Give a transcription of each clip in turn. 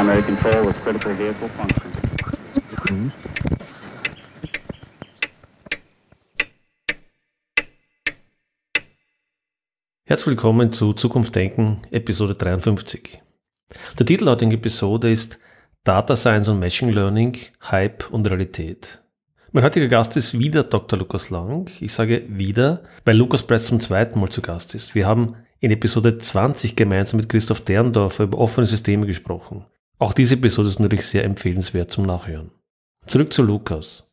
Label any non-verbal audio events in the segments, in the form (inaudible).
primary control with critical vehicle function. Herzlich willkommen zu Zukunft Denken, Episode 53. Der Titel der heutigen Episode ist Data Science und Machine Learning, Hype und Realität. Mein heutiger Gast ist wieder Dr. Lukas Lang. Ich sage wieder, weil Lukas bereits zum zweiten Mal zu Gast ist. Wir haben in Episode 20 gemeinsam mit Christoph Derndorfer über offene Systeme gesprochen. Auch diese Episode ist natürlich sehr empfehlenswert zum Nachhören. Zurück zu Lukas.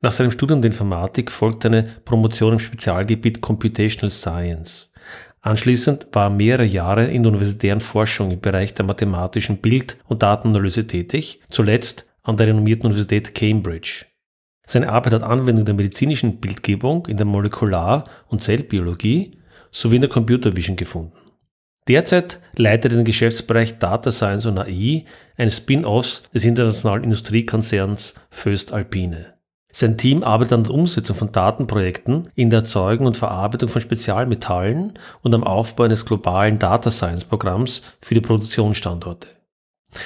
Nach seinem Studium der Informatik folgt eine Promotion im Spezialgebiet Computational Science. Anschließend war er mehrere Jahre in der universitären Forschung im Bereich der mathematischen Bild- und Datenanalyse tätig, zuletzt an der renommierten Universität Cambridge. Seine Arbeit hat Anwendung der medizinischen Bildgebung, in der Molekular- und Zellbiologie sowie in der Computer Vision gefunden. Derzeit leitet er den Geschäftsbereich Data Science und AI eines Spin-offs des internationalen Industriekonzerns Föst Alpine. Sein Team arbeitet an der Umsetzung von Datenprojekten in der Erzeugung und Verarbeitung von Spezialmetallen und am Aufbau eines globalen Data Science Programms für die Produktionsstandorte.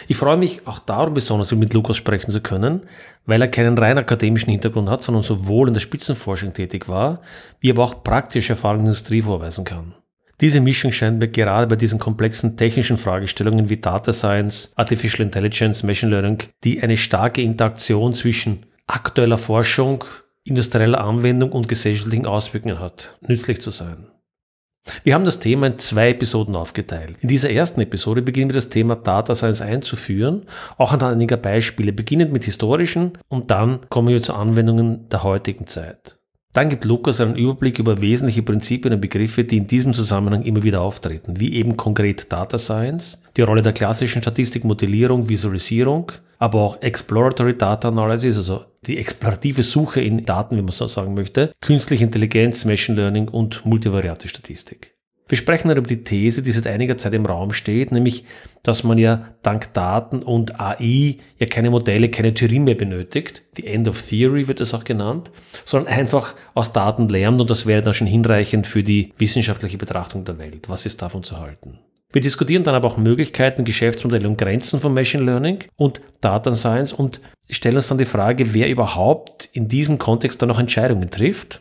Ich freue mich auch darum besonders, mit Lukas sprechen zu können, weil er keinen rein akademischen Hintergrund hat, sondern sowohl in der Spitzenforschung tätig war, wie aber auch praktische Erfahrungen in der Industrie vorweisen kann. Diese Mischung scheint mir gerade bei diesen komplexen technischen Fragestellungen wie Data Science, Artificial Intelligence, Machine Learning, die eine starke Interaktion zwischen aktueller Forschung, industrieller Anwendung und gesellschaftlichen Auswirkungen hat, nützlich zu sein. Wir haben das Thema in zwei Episoden aufgeteilt. In dieser ersten Episode beginnen wir das Thema Data Science einzuführen, auch anhand einiger Beispiele, beginnend mit historischen und dann kommen wir zu Anwendungen der heutigen Zeit. Dann gibt Lukas einen Überblick über wesentliche Prinzipien und Begriffe, die in diesem Zusammenhang immer wieder auftreten, wie eben konkret Data Science, die Rolle der klassischen Statistik, Modellierung, Visualisierung, aber auch Exploratory Data Analysis, also die explorative Suche in Daten, wie man so sagen möchte, künstliche Intelligenz, Machine Learning und multivariate Statistik. Wir sprechen dann über die These, die seit einiger Zeit im Raum steht, nämlich, dass man ja dank Daten und AI ja keine Modelle, keine Theorie mehr benötigt. Die End of Theory wird es auch genannt, sondern einfach aus Daten lernt und das wäre dann schon hinreichend für die wissenschaftliche Betrachtung der Welt. Was ist davon zu halten? Wir diskutieren dann aber auch Möglichkeiten, Geschäftsmodelle und Grenzen von Machine Learning und Data Science und stellen uns dann die Frage, wer überhaupt in diesem Kontext dann noch Entscheidungen trifft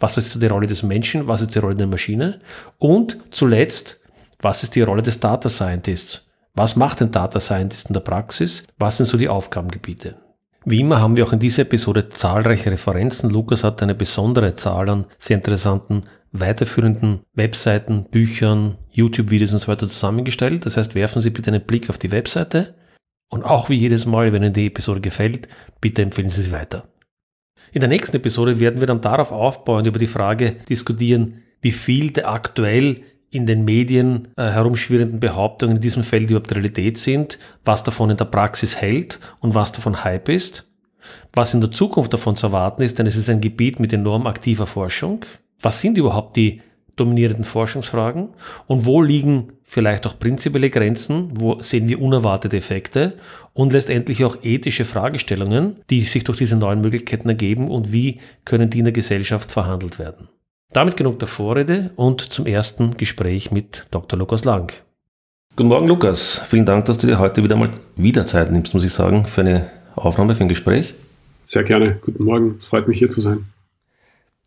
was ist die Rolle des Menschen? Was ist die Rolle der Maschine? Und zuletzt, was ist die Rolle des Data Scientists? Was macht ein Data Scientist in der Praxis? Was sind so die Aufgabengebiete? Wie immer haben wir auch in dieser Episode zahlreiche Referenzen. Lukas hat eine besondere Zahl an sehr interessanten weiterführenden Webseiten, Büchern, YouTube-Videos und so weiter zusammengestellt. Das heißt, werfen Sie bitte einen Blick auf die Webseite. Und auch wie jedes Mal, wenn Ihnen die Episode gefällt, bitte empfehlen Sie sie weiter. In der nächsten Episode werden wir dann darauf aufbauend über die Frage diskutieren, wie viel der aktuell in den Medien äh, herumschwirrenden Behauptungen in diesem Feld überhaupt Realität sind, was davon in der Praxis hält und was davon Hype ist, was in der Zukunft davon zu erwarten ist, denn es ist ein Gebiet mit enorm aktiver Forschung. Was sind überhaupt die dominierenden Forschungsfragen und wo liegen vielleicht auch prinzipielle Grenzen, wo sehen wir unerwartete Effekte und letztendlich auch ethische Fragestellungen, die sich durch diese neuen Möglichkeiten ergeben und wie können die in der Gesellschaft verhandelt werden. Damit genug der Vorrede und zum ersten Gespräch mit Dr. Lukas Lang. Guten Morgen, Lukas. Vielen Dank, dass du dir heute wieder mal wieder Zeit nimmst, muss ich sagen, für eine Aufnahme, für ein Gespräch. Sehr gerne. Guten Morgen. Es freut mich, hier zu sein.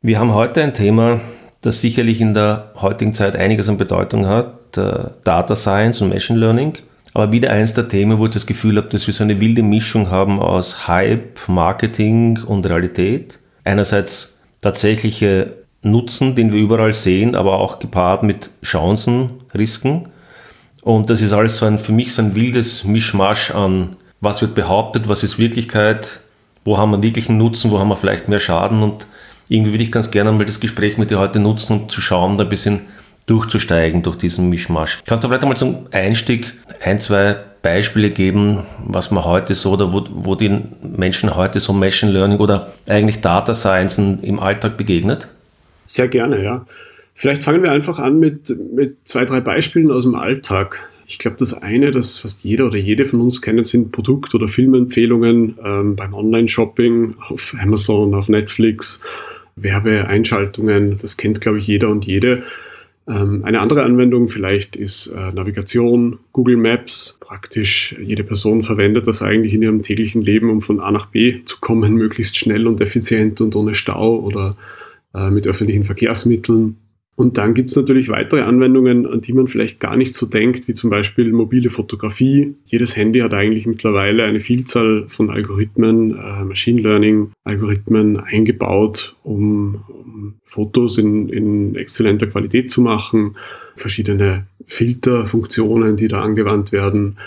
Wir haben heute ein Thema, das sicherlich in der heutigen Zeit einiges an Bedeutung hat, äh, Data Science und Machine Learning. Aber wieder eins der Themen, wo ich das Gefühl habe, dass wir so eine wilde Mischung haben aus Hype, Marketing und Realität. Einerseits tatsächliche Nutzen, den wir überall sehen, aber auch gepaart mit Chancen, Risiken. Und das ist alles so ein, für mich so ein wildes Mischmasch an, was wird behauptet, was ist Wirklichkeit, wo haben wir wirklichen Nutzen, wo haben wir vielleicht mehr Schaden und irgendwie würde ich ganz gerne mal das Gespräch mit dir heute nutzen, um zu schauen, da ein bisschen durchzusteigen durch diesen Mischmasch. Kannst du vielleicht einmal zum Einstieg ein, zwei Beispiele geben, was man heute so oder wo, wo die Menschen heute so Machine Learning oder eigentlich Data Science im Alltag begegnet? Sehr gerne, ja. Vielleicht fangen wir einfach an mit, mit zwei, drei Beispielen aus dem Alltag. Ich glaube, das eine, das fast jeder oder jede von uns kennt, sind Produkt- oder Filmempfehlungen ähm, beim Online-Shopping auf Amazon, auf Netflix Werbeeinschaltungen, das kennt, glaube ich, jeder und jede. Ähm, eine andere Anwendung vielleicht ist äh, Navigation, Google Maps. Praktisch jede Person verwendet das eigentlich in ihrem täglichen Leben, um von A nach B zu kommen, (laughs) möglichst schnell und effizient und ohne Stau oder äh, mit öffentlichen Verkehrsmitteln. Und dann gibt es natürlich weitere Anwendungen, an die man vielleicht gar nicht so denkt, wie zum Beispiel mobile Fotografie. Jedes Handy hat eigentlich mittlerweile eine Vielzahl von Algorithmen, äh, Machine Learning-Algorithmen eingebaut, um, um Fotos in, in exzellenter Qualität zu machen, verschiedene Filterfunktionen, die da angewandt werden.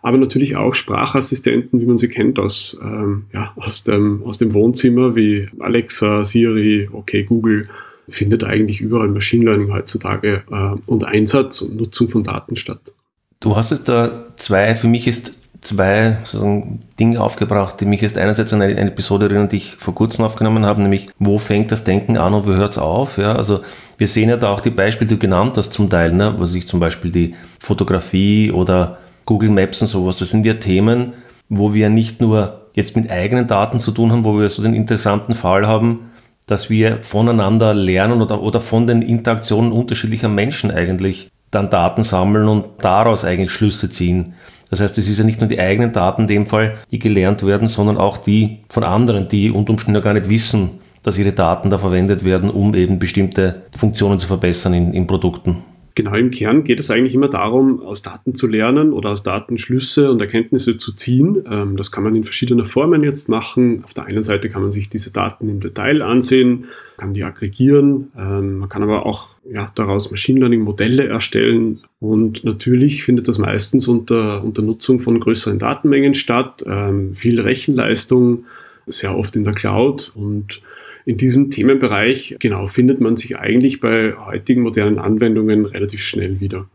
Aber natürlich auch Sprachassistenten, wie man sie kennt aus, ähm, ja, aus, dem, aus dem Wohnzimmer, wie Alexa, Siri, okay, Google findet eigentlich überall Machine Learning heutzutage äh, und Einsatz und Nutzung von Daten statt. Du hast jetzt da zwei, für mich ist zwei sozusagen Dinge aufgebracht, die mich jetzt einerseits an eine, Episode erinnern, die ich vor kurzem aufgenommen habe, nämlich wo fängt das Denken an und wo hört es auf? Ja, also wir sehen ja da auch die Beispiele, die du genannt hast zum Teil, ne? was ich zum Beispiel die Fotografie oder Google Maps und sowas, das sind ja Themen, wo wir nicht nur jetzt mit eigenen Daten zu tun haben, wo wir so den interessanten Fall haben, dass wir voneinander lernen oder, oder von den Interaktionen unterschiedlicher Menschen eigentlich dann Daten sammeln und daraus eigentlich Schlüsse ziehen. Das heißt, es ist ja nicht nur die eigenen Daten in dem Fall, die gelernt werden, sondern auch die von anderen, die unter Umständen gar nicht wissen, dass ihre Daten da verwendet werden, um eben bestimmte Funktionen zu verbessern in, in Produkten. Genau, im Kern geht es eigentlich immer darum, aus Daten zu lernen oder aus Daten Schlüsse und Erkenntnisse zu ziehen. Ähm, das kann man in verschiedener Formen jetzt machen. Auf der einen Seite kann man sich diese Daten im Detail ansehen, kann die aggregieren, ähm, man kann aber auch ja, daraus Machine Learning Modelle erstellen und natürlich findet das meistens unter, unter Nutzung von größeren Datenmengen statt, ähm, viel Rechenleistung, sehr oft in der Cloud und in diesem Themenbereich, genau, findet man sich eigentlich bei heutigen modernen Anwendungen relativ schnell wieder.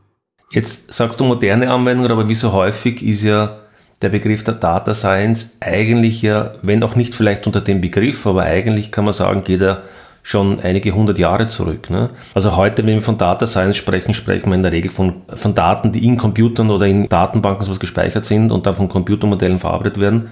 Jetzt sagst du moderne Anwendungen, aber wie so häufig ist ja der Begriff der Data Science eigentlich ja, wenn auch nicht vielleicht unter dem Begriff, aber eigentlich kann man sagen, geht er schon einige hundert Jahre zurück. Ne? Also heute, wenn wir von Data Science sprechen, sprechen wir in der Regel von, von Daten, die in Computern oder in Datenbanken sowas gespeichert sind und dann von Computermodellen verarbeitet werden.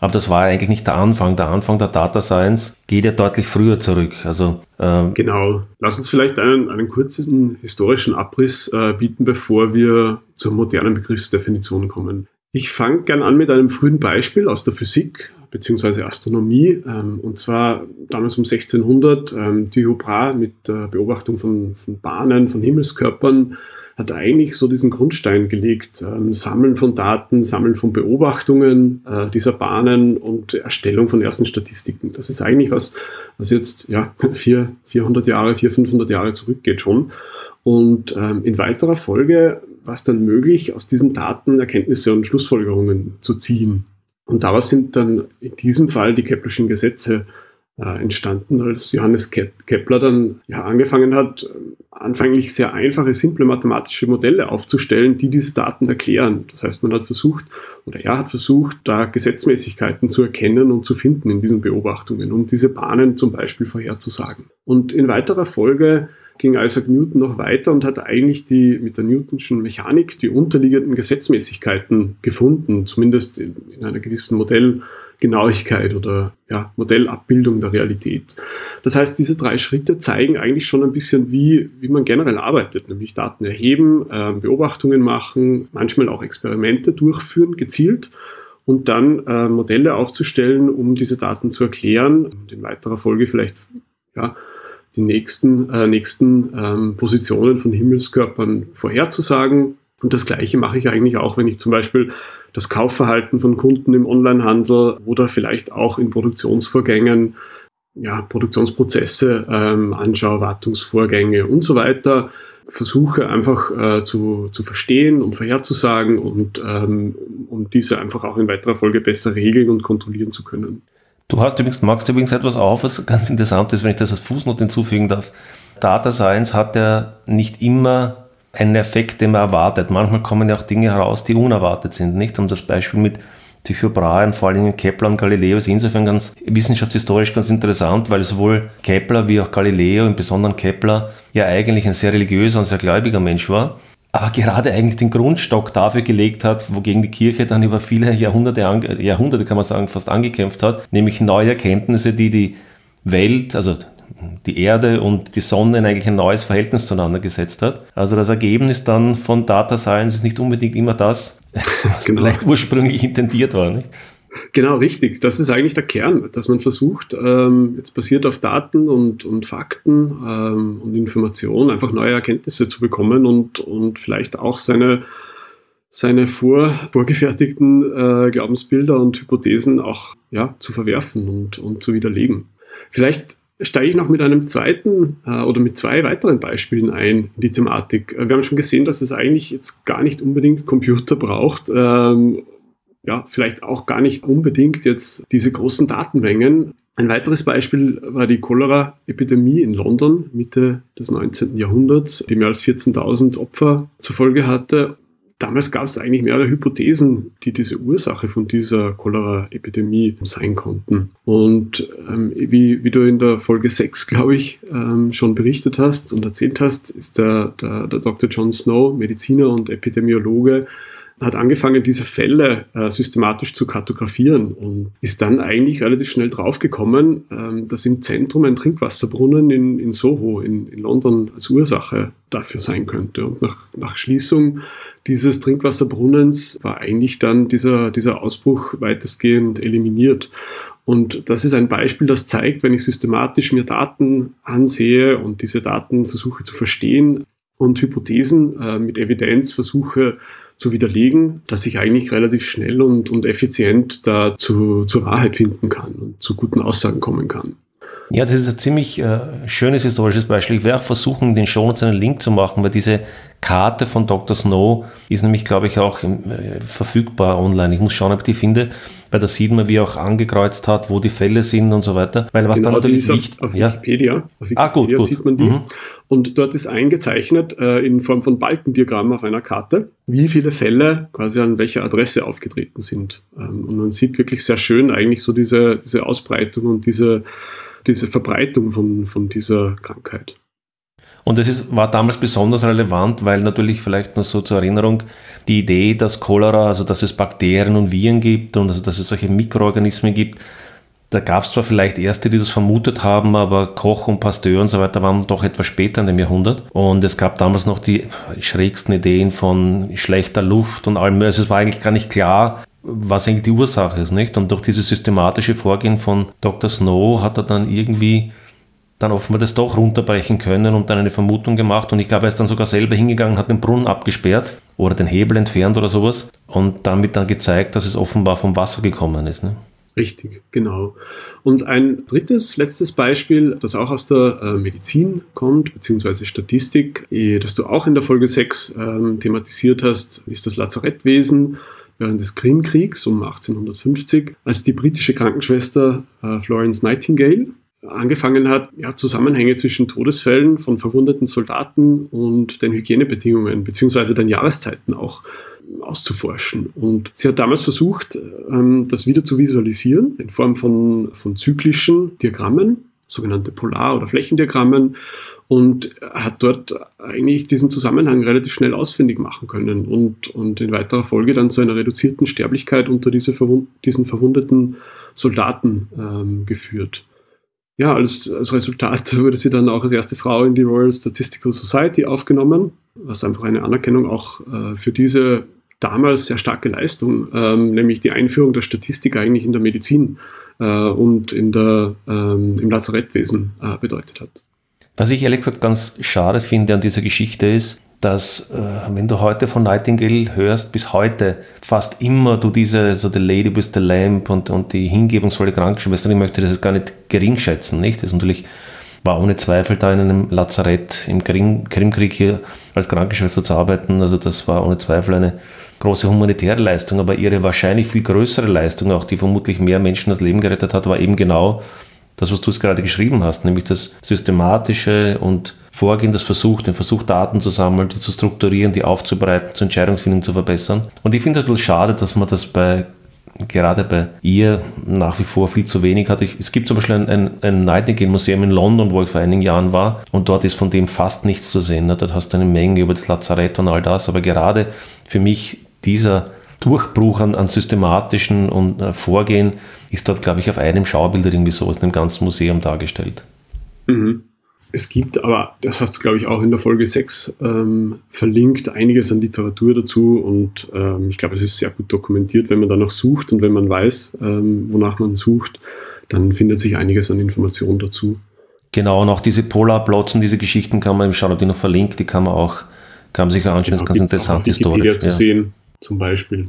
Aber das war eigentlich nicht der Anfang. Der Anfang der Data Science geht ja deutlich früher zurück. Also, ähm genau. Lass uns vielleicht einen, einen kurzen historischen Abriss äh, bieten, bevor wir zur modernen Begriffsdefinition kommen. Ich fange gern an mit einem frühen Beispiel aus der Physik bzw. Astronomie. Ähm, und zwar damals um 1600 ähm, Brahe mit der Beobachtung von, von Bahnen, von Himmelskörpern hat eigentlich so diesen Grundstein gelegt. Ähm, Sammeln von Daten, Sammeln von Beobachtungen äh, dieser Bahnen und Erstellung von ersten Statistiken. Das ist eigentlich was, was jetzt ja, (laughs) vier, 400 Jahre, 400, 500 Jahre zurückgeht schon. Und ähm, in weiterer Folge war es dann möglich, aus diesen Daten Erkenntnisse und Schlussfolgerungen zu ziehen. Und daraus sind dann in diesem Fall die Keplerschen Gesetze äh, entstanden, als Johannes Kepler dann ja, angefangen hat, anfänglich sehr einfache, simple mathematische Modelle aufzustellen, die diese Daten erklären. Das heißt, man hat versucht, oder er hat versucht, da Gesetzmäßigkeiten zu erkennen und zu finden in diesen Beobachtungen, um diese Bahnen zum Beispiel vorherzusagen. Und in weiterer Folge ging Isaac Newton noch weiter und hat eigentlich die, mit der Newtonschen Mechanik die unterliegenden Gesetzmäßigkeiten gefunden, zumindest in, in einer gewissen Modell- Genauigkeit oder ja, Modellabbildung der Realität. Das heißt, diese drei Schritte zeigen eigentlich schon ein bisschen, wie, wie man generell arbeitet, nämlich Daten erheben, äh, Beobachtungen machen, manchmal auch Experimente durchführen, gezielt und dann äh, Modelle aufzustellen, um diese Daten zu erklären und in weiterer Folge vielleicht ja, die nächsten, äh, nächsten ähm, Positionen von Himmelskörpern vorherzusagen. Und das Gleiche mache ich eigentlich auch, wenn ich zum Beispiel das Kaufverhalten von Kunden im Onlinehandel oder vielleicht auch in Produktionsvorgängen, ja, Produktionsprozesse ähm, anschaue, Wartungsvorgänge und so weiter, versuche einfach äh, zu, zu verstehen und vorherzusagen und ähm, um diese einfach auch in weiterer Folge besser regeln und kontrollieren zu können. Du hast übrigens, magst übrigens etwas auf, was ganz interessant ist, wenn ich das als Fußnote hinzufügen darf. Data Science hat ja nicht immer ein Effekt, den man erwartet. Manchmal kommen ja auch Dinge heraus, die unerwartet sind. Nicht? Und das Beispiel mit Tycho Brahe und vor allem Kepler und Galileo ist insofern ganz wissenschaftshistorisch ganz interessant, weil sowohl Kepler wie auch Galileo, im Besonderen Kepler, ja eigentlich ein sehr religiöser und sehr gläubiger Mensch war, aber gerade eigentlich den Grundstock dafür gelegt hat, wogegen die Kirche dann über viele Jahrhunderte, Jahrhunderte kann man sagen, fast angekämpft hat, nämlich neue Erkenntnisse, die die Welt, also die Erde und die Sonne eigentlich ein neues Verhältnis zueinander gesetzt hat. Also das Ergebnis dann von Data Science ist nicht unbedingt immer das, (laughs) was genau. vielleicht ursprünglich intendiert war. Nicht? Genau, richtig. Das ist eigentlich der Kern, dass man versucht, ähm, jetzt basiert auf Daten und, und Fakten ähm, und Informationen einfach neue Erkenntnisse zu bekommen und, und vielleicht auch seine, seine vor, vorgefertigten äh, Glaubensbilder und Hypothesen auch ja, zu verwerfen und, und zu widerlegen. Vielleicht steige ich noch mit einem zweiten äh, oder mit zwei weiteren Beispielen ein in die Thematik. Wir haben schon gesehen, dass es eigentlich jetzt gar nicht unbedingt Computer braucht, ähm, ja, vielleicht auch gar nicht unbedingt jetzt diese großen Datenmengen. Ein weiteres Beispiel war die Cholera-Epidemie in London Mitte des 19. Jahrhunderts, die mehr als 14.000 Opfer zur Folge hatte. Damals gab es eigentlich mehrere Hypothesen, die diese Ursache von dieser Cholera-Epidemie sein konnten. Und ähm, wie, wie du in der Folge 6, glaube ich, ähm, schon berichtet hast und erzählt hast, ist der, der, der Dr. John Snow, Mediziner und Epidemiologe, hat angefangen, diese Fälle äh, systematisch zu kartografieren und ist dann eigentlich relativ schnell draufgekommen, ähm, dass im Zentrum ein Trinkwasserbrunnen in, in Soho in, in London als Ursache dafür sein könnte. Und nach, nach Schließung dieses Trinkwasserbrunnens war eigentlich dann dieser, dieser Ausbruch weitestgehend eliminiert. Und das ist ein Beispiel, das zeigt, wenn ich systematisch mir Daten ansehe und diese Daten versuche zu verstehen und Hypothesen äh, mit Evidenz versuche zu widerlegen, dass ich eigentlich relativ schnell und, und effizient da zu, zur Wahrheit finden kann und zu guten Aussagen kommen kann. Ja, das ist ein ziemlich äh, schönes historisches Beispiel. Ich werde auch versuchen, den Show Notes einen Link zu machen, weil diese Karte von Dr. Snow ist nämlich, glaube ich, auch äh, verfügbar online. Ich muss schauen, ob ich die finde, weil da sieht man, wie er auch angekreuzt hat, wo die Fälle sind und so weiter. Weil was genau, dann natürlich nicht. Auf, auf Wikipedia, ja. auf Wikipedia ah, gut, gut. sieht man die. Mhm. Und dort ist eingezeichnet äh, in Form von Balkendiagramm auf einer Karte, wie viele Fälle quasi an welcher Adresse aufgetreten sind. Ähm, und man sieht wirklich sehr schön eigentlich so diese, diese Ausbreitung und diese diese Verbreitung von, von dieser Krankheit. Und das ist, war damals besonders relevant, weil natürlich vielleicht nur so zur Erinnerung die Idee, dass Cholera, also dass es Bakterien und Viren gibt und also dass es solche Mikroorganismen gibt, da gab es zwar vielleicht Erste, die das vermutet haben, aber Koch und Pasteur und so weiter waren doch etwas später in dem Jahrhundert. Und es gab damals noch die schrägsten Ideen von schlechter Luft und allem. Also es war eigentlich gar nicht klar, was eigentlich die Ursache ist, nicht? Und durch dieses systematische Vorgehen von Dr. Snow hat er dann irgendwie dann offenbar das doch runterbrechen können und dann eine Vermutung gemacht. Und ich glaube, er ist dann sogar selber hingegangen, hat den Brunnen abgesperrt oder den Hebel entfernt oder sowas und damit dann gezeigt, dass es offenbar vom Wasser gekommen ist. Ne? Richtig, genau. Und ein drittes, letztes Beispiel, das auch aus der äh, Medizin kommt, beziehungsweise Statistik, eh, das du auch in der Folge 6 ähm, thematisiert hast, ist das Lazarettwesen während des Krimkriegs um 1850, als die britische Krankenschwester äh, Florence Nightingale angefangen hat, ja, Zusammenhänge zwischen Todesfällen von verwundeten Soldaten und den Hygienebedingungen beziehungsweise den Jahreszeiten auch auszuforschen. Und sie hat damals versucht, ähm, das wieder zu visualisieren in Form von, von zyklischen Diagrammen, sogenannte Polar- oder Flächendiagrammen und hat dort eigentlich diesen Zusammenhang relativ schnell ausfindig machen können und, und in weiterer Folge dann zu einer reduzierten Sterblichkeit unter diese verwund diesen verwundeten Soldaten ähm, geführt. Ja, als, als Resultat (laughs) wurde sie dann auch als erste Frau in die Royal Statistical Society aufgenommen, was einfach eine Anerkennung auch äh, für diese damals sehr starke Leistung, ähm, nämlich die Einführung der Statistik eigentlich in der Medizin und in der, ähm, im Lazarettwesen äh, bedeutet hat. Was ich ehrlich gesagt ganz schade finde an dieser Geschichte ist, dass äh, wenn du heute von Nightingale hörst, bis heute fast immer du diese, so The Lady with the Lamp und, und die hingebungsvolle Krankenschwester, ich möchte das gar nicht gering schätzen, nicht? Das ist natürlich war ohne Zweifel da in einem Lazarett im Krimkrieg hier als Krankenschwester zu arbeiten. Also das war ohne Zweifel eine große humanitäre Leistung, aber ihre wahrscheinlich viel größere Leistung, auch die vermutlich mehr Menschen das Leben gerettet hat, war eben genau das, was du es gerade geschrieben hast, nämlich das systematische und Vorgehen, das Versuch, den Versuch, Daten zu sammeln, die zu strukturieren, die aufzubereiten, zur Entscheidungsfindung zu verbessern. Und ich finde es ein bisschen schade, dass man das bei gerade bei ihr nach wie vor viel zu wenig hat. Ich, es gibt zum Beispiel ein, ein, ein Nightingale-Museum in London, wo ich vor einigen Jahren war, und dort ist von dem fast nichts zu sehen. Ne? Dort hast du eine Menge über das Lazarett und all das, aber gerade für mich dieser Durchbruch an, an systematischen und äh, Vorgehen ist dort, glaube ich, auf einem Schaubild irgendwie so aus einem ganzen Museum dargestellt. Mhm. Es gibt aber, das hast du, glaube ich, auch in der Folge 6 ähm, verlinkt, einiges an Literatur dazu und ähm, ich glaube, es ist sehr gut dokumentiert, wenn man danach sucht und wenn man weiß, ähm, wonach man sucht, dann findet sich einiges an Informationen dazu. Genau, und auch diese Polarplots und diese Geschichten kann man im Shoutout noch verlinkt, die kann man auch, kann man sich anschauen, genau, das ist ganz interessant historisch. zu ja. sehen, zum Beispiel.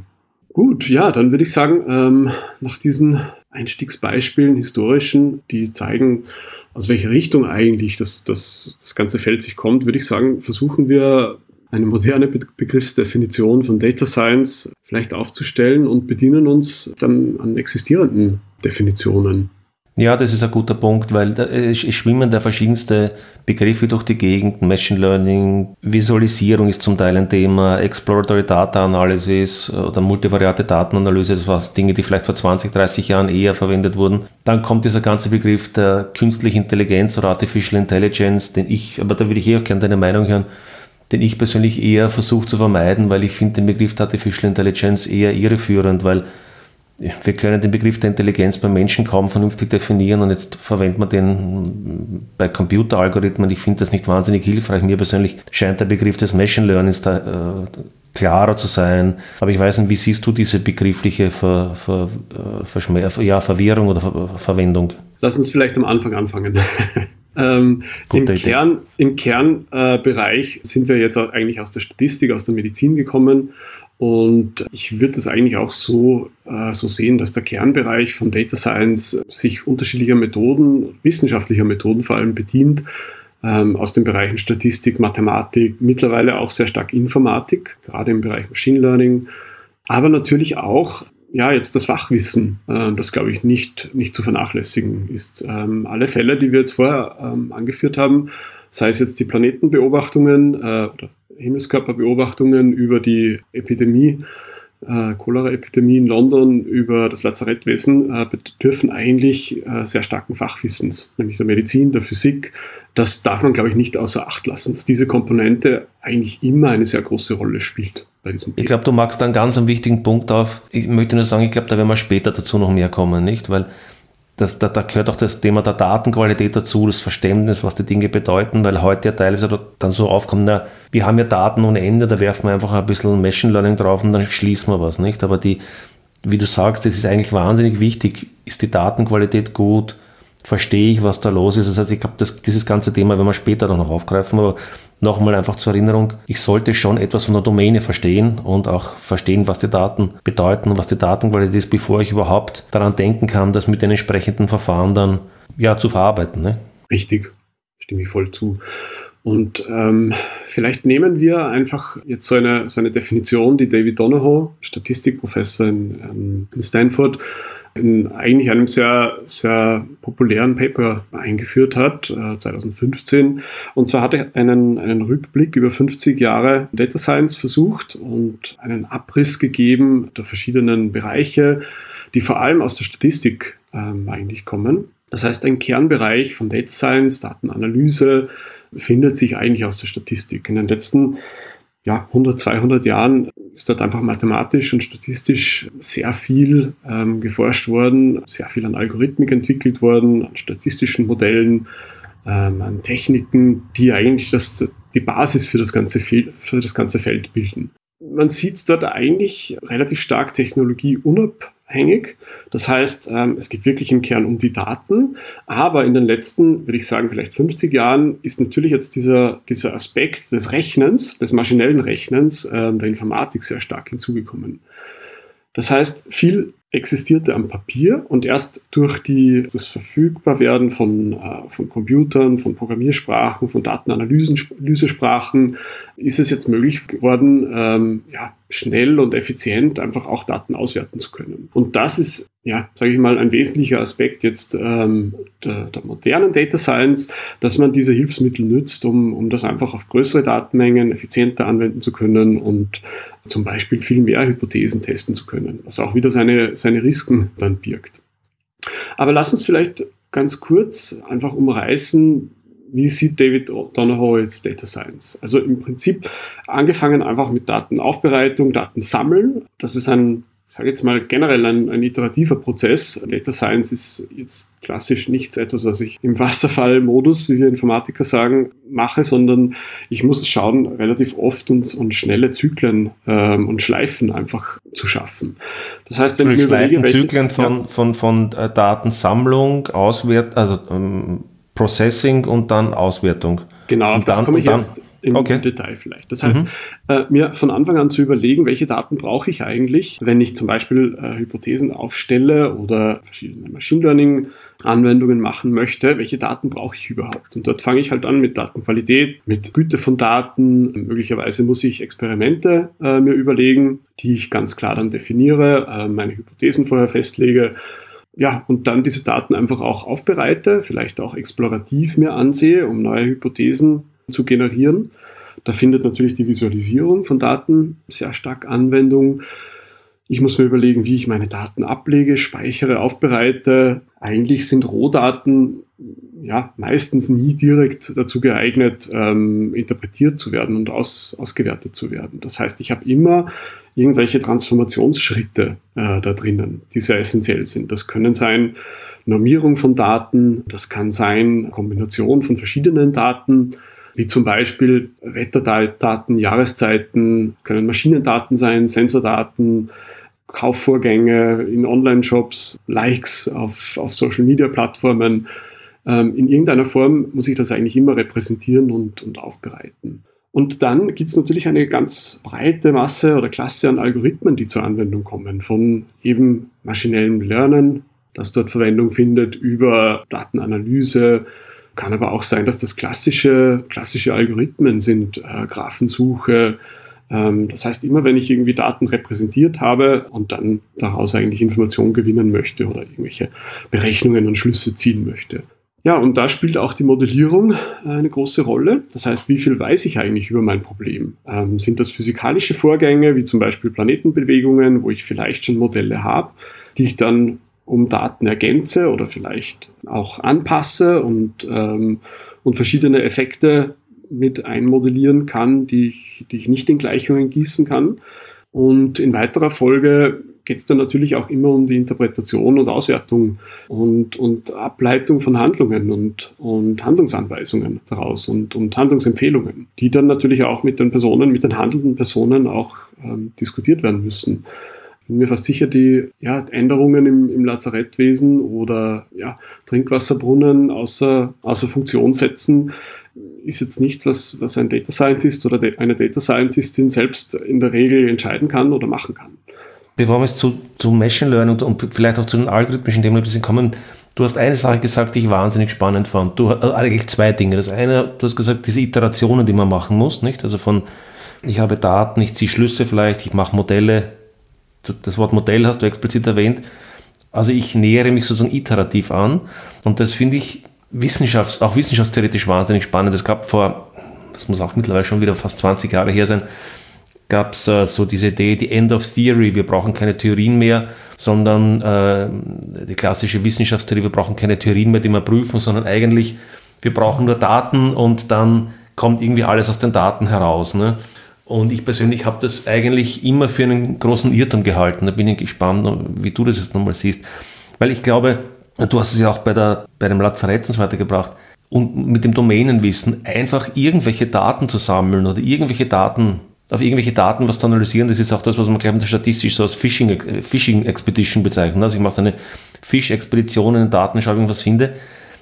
Gut, ja, dann würde ich sagen, ähm, nach diesen Einstiegsbeispielen, historischen, die zeigen, aus welcher Richtung eigentlich das, das, das ganze Feld sich kommt, würde ich sagen, versuchen wir eine moderne Be Begriffsdefinition von Data Science vielleicht aufzustellen und bedienen uns dann an existierenden Definitionen. Ja, das ist ein guter Punkt, weil da, es schwimmen da verschiedenste Begriffe durch die Gegend. Machine Learning, Visualisierung ist zum Teil ein Thema, Exploratory Data Analysis oder multivariate Datenanalyse, das waren Dinge, die vielleicht vor 20, 30 Jahren eher verwendet wurden. Dann kommt dieser ganze Begriff der künstlichen Intelligenz oder Artificial Intelligence, den ich, aber da würde ich eh auch gerne deine Meinung hören, den ich persönlich eher versuche zu vermeiden, weil ich finde den Begriff der Artificial Intelligence eher irreführend, weil wir können den Begriff der Intelligenz beim Menschen kaum vernünftig definieren und jetzt verwendet man den bei Computeralgorithmen. Ich finde das nicht wahnsinnig hilfreich. Mir persönlich scheint der Begriff des Machine Learnings da äh, klarer zu sein. Aber ich weiß nicht, wie siehst du diese begriffliche Ver, Ver, äh, ja, Verwirrung oder Ver Verwendung? Lass uns vielleicht am Anfang anfangen. (laughs) ähm, Im, Kern, Im Kernbereich äh, sind wir jetzt eigentlich aus der Statistik, aus der Medizin gekommen und ich würde das eigentlich auch so, äh, so sehen, dass der Kernbereich von Data Science sich unterschiedlicher Methoden, wissenschaftlicher Methoden vor allem bedient, ähm, aus den Bereichen Statistik, Mathematik, mittlerweile auch sehr stark Informatik, gerade im Bereich Machine Learning, aber natürlich auch ja, jetzt das Fachwissen, äh, das glaube ich nicht, nicht zu vernachlässigen ist. Ähm, alle Fälle, die wir jetzt vorher ähm, angeführt haben, sei es jetzt die Planetenbeobachtungen äh, oder Himmelskörperbeobachtungen über die Epidemie, äh, Cholera-Epidemie in London, über das Lazarettwesen, äh, bedürfen eigentlich äh, sehr starken Fachwissens, nämlich der Medizin, der Physik. Das darf man, glaube ich, nicht außer Acht lassen, dass diese Komponente eigentlich immer eine sehr große Rolle spielt. Bei diesem Thema. Ich glaube, du magst da einen ganz wichtigen Punkt auf. Ich möchte nur sagen, ich glaube, da werden wir später dazu noch mehr kommen, nicht? Weil das, da, da, gehört auch das Thema der Datenqualität dazu, das Verständnis, was die Dinge bedeuten, weil heute ja teilweise dann so aufkommt, na, wir haben ja Daten ohne Ende, da werfen wir einfach ein bisschen Machine Learning drauf und dann schließen wir was, nicht? Aber die, wie du sagst, das ist eigentlich wahnsinnig wichtig. Ist die Datenqualität gut? Verstehe ich, was da los ist? Das heißt, ich glaube, dieses ganze Thema werden wir später noch aufgreifen, aber nochmal einfach zur Erinnerung, ich sollte schon etwas von der Domäne verstehen und auch verstehen, was die Daten bedeuten und was die Datenqualität ist, bevor ich überhaupt daran denken kann, das mit den entsprechenden Verfahren dann ja, zu verarbeiten. Ne? Richtig, stimme ich voll zu. Und ähm, vielleicht nehmen wir einfach jetzt so eine, so eine Definition, die David Donahoe, Statistikprofessor in, in Stanford, in eigentlich einem sehr, sehr populären Paper eingeführt hat, äh, 2015. Und zwar hat er einen, einen Rückblick über 50 Jahre Data Science versucht und einen Abriss gegeben der verschiedenen Bereiche, die vor allem aus der Statistik ähm, eigentlich kommen. Das heißt, ein Kernbereich von Data Science, Datenanalyse, findet sich eigentlich aus der Statistik. In den letzten ja, 100, 200 Jahren ist dort einfach mathematisch und statistisch sehr viel ähm, geforscht worden, sehr viel an Algorithmik entwickelt worden, an statistischen Modellen, ähm, an Techniken, die eigentlich das, die Basis für das, ganze für das ganze Feld bilden. Man sieht dort eigentlich relativ stark technologieunabhängig abhängig. Das heißt, ähm, es geht wirklich im Kern um die Daten. Aber in den letzten, würde ich sagen, vielleicht 50 Jahren ist natürlich jetzt dieser, dieser Aspekt des Rechnens, des maschinellen Rechnens ähm, der Informatik sehr stark hinzugekommen. Das heißt, viel existierte am Papier und erst durch die, das Verfügbarwerden von, äh, von Computern, von Programmiersprachen, von Datenanalysesprachen ist es jetzt möglich geworden, ähm, ja, schnell und effizient einfach auch Daten auswerten zu können. Und das ist ja, sage ich mal, ein wesentlicher Aspekt jetzt ähm, der, der, modernen Data Science, dass man diese Hilfsmittel nützt, um, um das einfach auf größere Datenmengen effizienter anwenden zu können und zum Beispiel viel mehr Hypothesen testen zu können, was auch wieder seine, seine Risiken dann birgt. Aber lass uns vielleicht ganz kurz einfach umreißen, wie sieht David Donahoe jetzt Data Science? Also im Prinzip angefangen einfach mit Datenaufbereitung, Daten sammeln. Das ist ein sage jetzt mal generell ein, ein iterativer Prozess. Data Science ist jetzt klassisch nichts etwas, was ich im Wasserfallmodus, wie wir Informatiker sagen, mache, sondern ich muss schauen, relativ oft und, und schnelle Zyklen ähm, und Schleifen einfach zu schaffen. Das heißt, wenn ich mir überlege, welche, Zyklen von, ja, von, von, von äh, Datensammlung, Auswert, also ähm, Processing und dann Auswertung. Genau, und das dann, komme ich jetzt im okay. Detail vielleicht. Das heißt, mhm. äh, mir von Anfang an zu überlegen, welche Daten brauche ich eigentlich, wenn ich zum Beispiel äh, Hypothesen aufstelle oder verschiedene Machine Learning Anwendungen machen möchte, welche Daten brauche ich überhaupt? Und dort fange ich halt an mit Datenqualität, mit Güte von Daten. Möglicherweise muss ich Experimente äh, mir überlegen, die ich ganz klar dann definiere, äh, meine Hypothesen vorher festlege ja, und dann diese Daten einfach auch aufbereite, vielleicht auch explorativ mir ansehe, um neue Hypothesen zu generieren. Da findet natürlich die Visualisierung von Daten sehr stark Anwendung. Ich muss mir überlegen, wie ich meine Daten ablege, speichere, aufbereite. Eigentlich sind Rohdaten ja meistens nie direkt dazu geeignet, ähm, interpretiert zu werden und aus, ausgewertet zu werden. Das heißt, ich habe immer irgendwelche Transformationsschritte äh, da drinnen, die sehr essentiell sind. Das können sein Normierung von Daten, das kann sein Kombination von verschiedenen Daten, wie zum Beispiel Wetterdaten, Jahreszeiten, können Maschinendaten sein, Sensordaten, Kaufvorgänge in Online-Shops, Likes auf, auf Social-Media-Plattformen. Ähm, in irgendeiner Form muss ich das eigentlich immer repräsentieren und, und aufbereiten. Und dann gibt es natürlich eine ganz breite Masse oder Klasse an Algorithmen, die zur Anwendung kommen, von eben maschinellem Lernen, das dort Verwendung findet, über Datenanalyse, kann aber auch sein, dass das klassische, klassische Algorithmen sind, äh, Graphensuche. Ähm, das heißt, immer wenn ich irgendwie Daten repräsentiert habe und dann daraus eigentlich Informationen gewinnen möchte oder irgendwelche Berechnungen und Schlüsse ziehen möchte. Ja, und da spielt auch die Modellierung eine große Rolle. Das heißt, wie viel weiß ich eigentlich über mein Problem? Ähm, sind das physikalische Vorgänge, wie zum Beispiel Planetenbewegungen, wo ich vielleicht schon Modelle habe, die ich dann um Daten ergänze oder vielleicht auch anpasse und, ähm, und verschiedene Effekte mit einmodellieren kann, die ich, die ich nicht in Gleichungen gießen kann. Und in weiterer Folge geht es dann natürlich auch immer um die Interpretation und Auswertung und, und Ableitung von Handlungen und, und Handlungsanweisungen daraus und, und Handlungsempfehlungen, die dann natürlich auch mit den Personen, mit den handelnden Personen auch ähm, diskutiert werden müssen bin mir fast sicher, die ja, Änderungen im, im Lazarettwesen oder ja, Trinkwasserbrunnen außer, außer Funktion setzen, ist jetzt nichts, was, was ein Data Scientist oder eine Data Scientistin selbst in der Regel entscheiden kann oder machen kann. Bevor wir jetzt zu, zu Machine Learning und, und vielleicht auch zu den algorithmischen Themen ein bisschen kommen, du hast eine Sache gesagt, die ich wahnsinnig spannend fand. Du also eigentlich zwei Dinge. Das eine, du hast gesagt, diese Iterationen, die man machen muss, nicht? Also von ich habe Daten, ich ziehe Schlüsse vielleicht, ich mache Modelle, das Wort Modell hast du explizit erwähnt. Also ich nähere mich sozusagen iterativ an und das finde ich wissenschafts-, auch wissenschaftstheoretisch wahnsinnig spannend. Es gab vor, das muss auch mittlerweile schon wieder fast 20 Jahre her sein, gab es äh, so diese Idee, die End of Theory, wir brauchen keine Theorien mehr, sondern äh, die klassische Wissenschaftstheorie, wir brauchen keine Theorien mehr, die wir prüfen, sondern eigentlich, wir brauchen nur Daten und dann kommt irgendwie alles aus den Daten heraus. Ne? Und ich persönlich habe das eigentlich immer für einen großen Irrtum gehalten. Da bin ich gespannt, wie du das jetzt nochmal siehst. Weil ich glaube, du hast es ja auch bei, der, bei dem Lazarett und so weiter gebracht. Und mit dem Domänenwissen einfach irgendwelche Daten zu sammeln oder irgendwelche Daten, auf irgendwelche Daten was zu analysieren, das ist auch das, was man, glaube ich, statistisch so als Fishing, Fishing Expedition bezeichnet. Also ich mache so eine Fisch-Expedition in den Daten, schaue, irgendwas finde.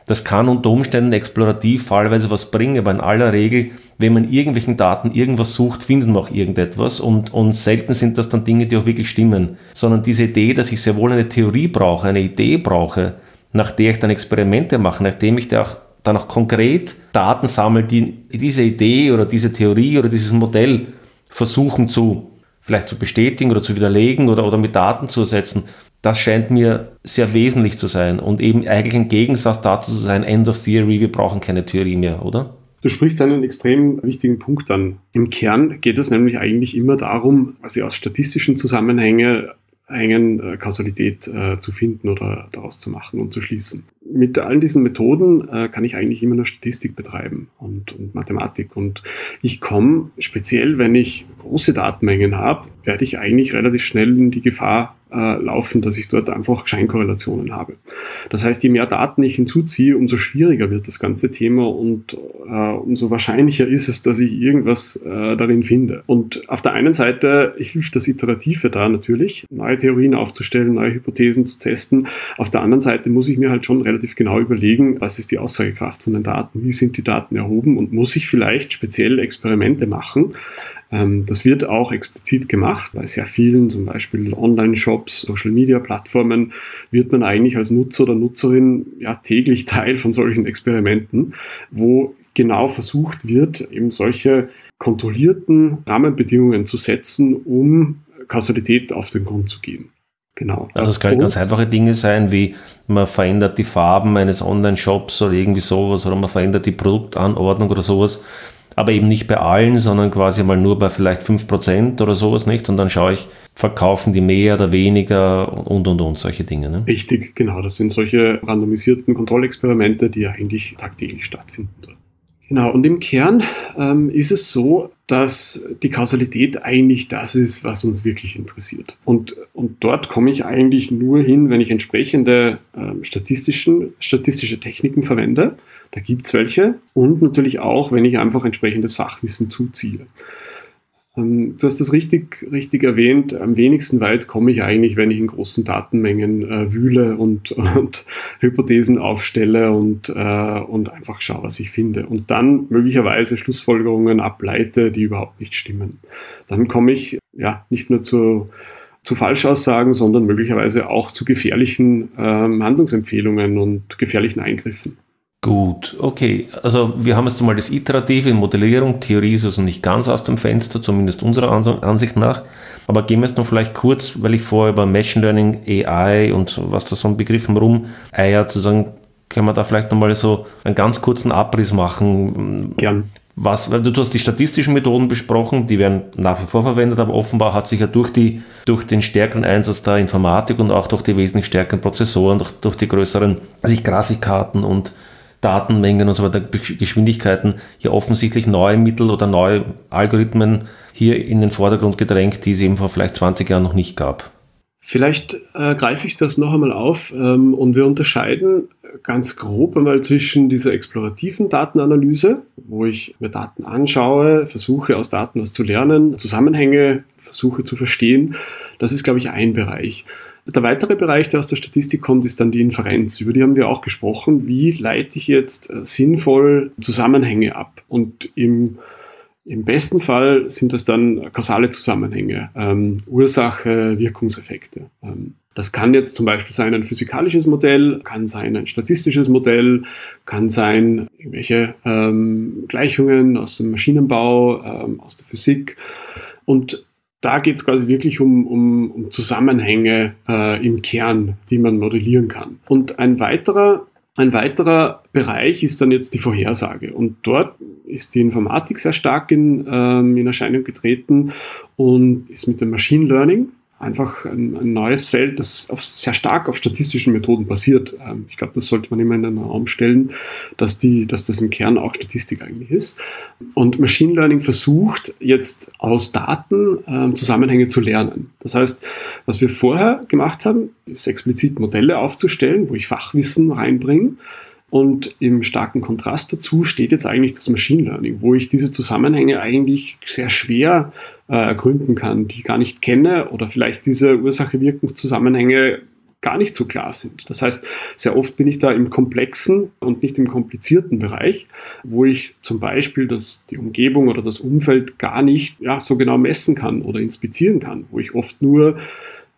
Das kann unter Umständen explorativ fallweise was bringen, aber in aller Regel, wenn man irgendwelchen Daten irgendwas sucht, findet man auch irgendetwas und, und selten sind das dann Dinge, die auch wirklich stimmen, sondern diese Idee, dass ich sehr wohl eine Theorie brauche, eine Idee brauche, nach der ich dann Experimente mache, nachdem ich da auch, dann auch konkret Daten sammle, die diese Idee oder diese Theorie oder dieses Modell versuchen zu vielleicht zu bestätigen oder zu widerlegen oder, oder mit Daten zu ersetzen, das scheint mir sehr wesentlich zu sein und eben eigentlich ein Gegensatz dazu zu sein, End of Theory, wir brauchen keine Theorie mehr, oder? Du sprichst einen extrem wichtigen Punkt an. Im Kern geht es nämlich eigentlich immer darum, quasi aus statistischen Zusammenhängen äh, Kausalität äh, zu finden oder daraus zu machen und zu schließen. Mit all diesen Methoden äh, kann ich eigentlich immer nur Statistik betreiben und, und Mathematik. Und ich komme, speziell wenn ich große Datenmengen habe, werde ich eigentlich relativ schnell in die Gefahr äh, laufen, dass ich dort einfach Scheinkorrelationen habe. Das heißt, je mehr Daten ich hinzuziehe, umso schwieriger wird das ganze Thema und äh, umso wahrscheinlicher ist es, dass ich irgendwas äh, darin finde. Und auf der einen Seite hilft das Iterative da natürlich, neue Theorien aufzustellen, neue Hypothesen zu testen. Auf der anderen Seite muss ich mir halt schon relativ genau überlegen, was ist die Aussagekraft von den Daten, wie sind die Daten erhoben und muss ich vielleicht speziell Experimente machen, das wird auch explizit gemacht. Bei sehr vielen, zum Beispiel Online-Shops, Social-Media-Plattformen, wird man eigentlich als Nutzer oder Nutzerin ja täglich Teil von solchen Experimenten, wo genau versucht wird, eben solche kontrollierten Rahmenbedingungen zu setzen, um Kausalität auf den Grund zu gehen. Genau. Also es können ganz einfache Dinge sein, wie man verändert die Farben eines Online-Shops oder irgendwie sowas oder man verändert die Produktanordnung oder sowas aber eben nicht bei allen, sondern quasi mal nur bei vielleicht 5% oder sowas nicht. Und dann schaue ich, verkaufen die mehr oder weniger und und und solche Dinge. Ne? Richtig, genau. Das sind solche randomisierten Kontrollexperimente, die ja eigentlich tagtäglich stattfinden. Genau, und im Kern ähm, ist es so, dass die Kausalität eigentlich das ist, was uns wirklich interessiert. Und, und dort komme ich eigentlich nur hin, wenn ich entsprechende ähm, statistischen, statistische Techniken verwende. Da gibt es welche. Und natürlich auch, wenn ich einfach entsprechendes Fachwissen zuziehe. Ähm, du hast das richtig, richtig erwähnt. Am wenigsten weit komme ich eigentlich, wenn ich in großen Datenmengen äh, wühle und, (laughs) und, Hypothesen aufstelle und, äh, und einfach schaue, was ich finde. Und dann möglicherweise Schlussfolgerungen ableite, die überhaupt nicht stimmen. Dann komme ich ja nicht nur zu, zu Falschaussagen, sondern möglicherweise auch zu gefährlichen ähm, Handlungsempfehlungen und gefährlichen Eingriffen. Gut, okay. Also wir haben jetzt mal das Iterative in Modellierung. Theorie ist also nicht ganz aus dem Fenster, zumindest unserer Ansicht nach. Aber gehen wir jetzt noch vielleicht kurz, weil ich vorher über Machine Learning, AI und was da so ein Begriff rum eiert, zu sagen, können wir da vielleicht nochmal so einen ganz kurzen Abriss machen. Gern. Was, weil du, du hast die statistischen Methoden besprochen, die werden nach wie vor verwendet, aber offenbar hat sich ja durch, die, durch den stärkeren Einsatz der Informatik und auch durch die wesentlich stärkeren Prozessoren, durch, durch die größeren also Grafikkarten und Datenmengen und so weiter, Geschwindigkeiten hier offensichtlich neue Mittel oder neue Algorithmen hier in den Vordergrund gedrängt, die es eben vor vielleicht 20 Jahren noch nicht gab. Vielleicht äh, greife ich das noch einmal auf ähm, und wir unterscheiden ganz grob einmal zwischen dieser explorativen Datenanalyse, wo ich mir Daten anschaue, versuche aus Daten was zu lernen, Zusammenhänge versuche zu verstehen. Das ist, glaube ich, ein Bereich. Der weitere Bereich, der aus der Statistik kommt, ist dann die Inferenz. Über die haben wir auch gesprochen. Wie leite ich jetzt äh, sinnvoll Zusammenhänge ab? Und im, im besten Fall sind das dann kausale Zusammenhänge, ähm, Ursache, Wirkungseffekte. Ähm, das kann jetzt zum Beispiel sein ein physikalisches Modell, kann sein ein statistisches Modell, kann sein irgendwelche ähm, Gleichungen aus dem Maschinenbau, ähm, aus der Physik. Und da geht es quasi wirklich um, um, um Zusammenhänge äh, im Kern, die man modellieren kann. Und ein weiterer, ein weiterer Bereich ist dann jetzt die Vorhersage. Und dort ist die Informatik sehr stark in, ähm, in Erscheinung getreten und ist mit dem Machine Learning einfach ein, ein, neues Feld, das auf, sehr stark auf statistischen Methoden basiert. Ähm, ich glaube, das sollte man immer in den Raum stellen, dass, die, dass das im Kern auch Statistik eigentlich ist. Und Machine Learning versucht jetzt aus Daten ähm, Zusammenhänge zu lernen. Das heißt, was wir vorher gemacht haben, ist explizit Modelle aufzustellen, wo ich Fachwissen reinbringe. Und im starken Kontrast dazu steht jetzt eigentlich das Machine Learning, wo ich diese Zusammenhänge eigentlich sehr schwer äh, ergründen kann, die ich gar nicht kenne oder vielleicht diese Ursache-Wirkungszusammenhänge gar nicht so klar sind. Das heißt, sehr oft bin ich da im komplexen und nicht im komplizierten Bereich, wo ich zum Beispiel das, die Umgebung oder das Umfeld gar nicht ja, so genau messen kann oder inspizieren kann, wo ich oft nur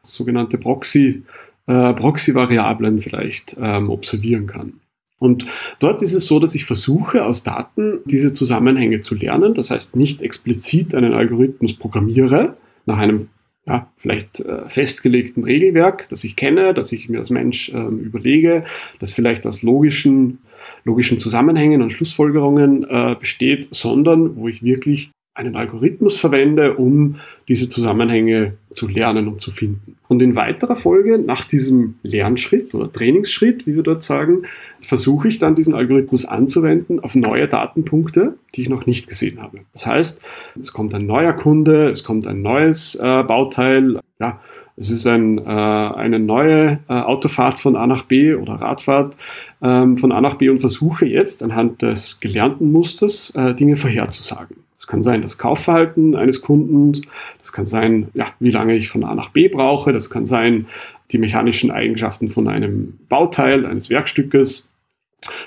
sogenannte Proxy, äh, Proxy-Variablen vielleicht ähm, observieren kann. Und dort ist es so, dass ich versuche, aus Daten diese Zusammenhänge zu lernen. Das heißt, nicht explizit einen Algorithmus programmiere nach einem ja, vielleicht äh, festgelegten Regelwerk, das ich kenne, das ich mir als Mensch äh, überlege, das vielleicht aus logischen, logischen Zusammenhängen und Schlussfolgerungen äh, besteht, sondern wo ich wirklich einen Algorithmus verwende, um diese Zusammenhänge zu lernen und zu finden. Und in weiterer Folge, nach diesem Lernschritt oder Trainingsschritt, wie wir dort sagen, versuche ich dann diesen Algorithmus anzuwenden auf neue Datenpunkte, die ich noch nicht gesehen habe. Das heißt, es kommt ein neuer Kunde, es kommt ein neues äh, Bauteil, ja, Es ist ein, äh, eine neue äh, Autofahrt von A nach B oder Radfahrt ähm, von A nach B und versuche jetzt anhand des gelernten Musters äh, Dinge vorherzusagen. Es kann sein das Kaufverhalten eines Kunden, das kann sein, ja, wie lange ich von A nach B brauche, das kann sein die mechanischen Eigenschaften von einem Bauteil, eines Werkstückes.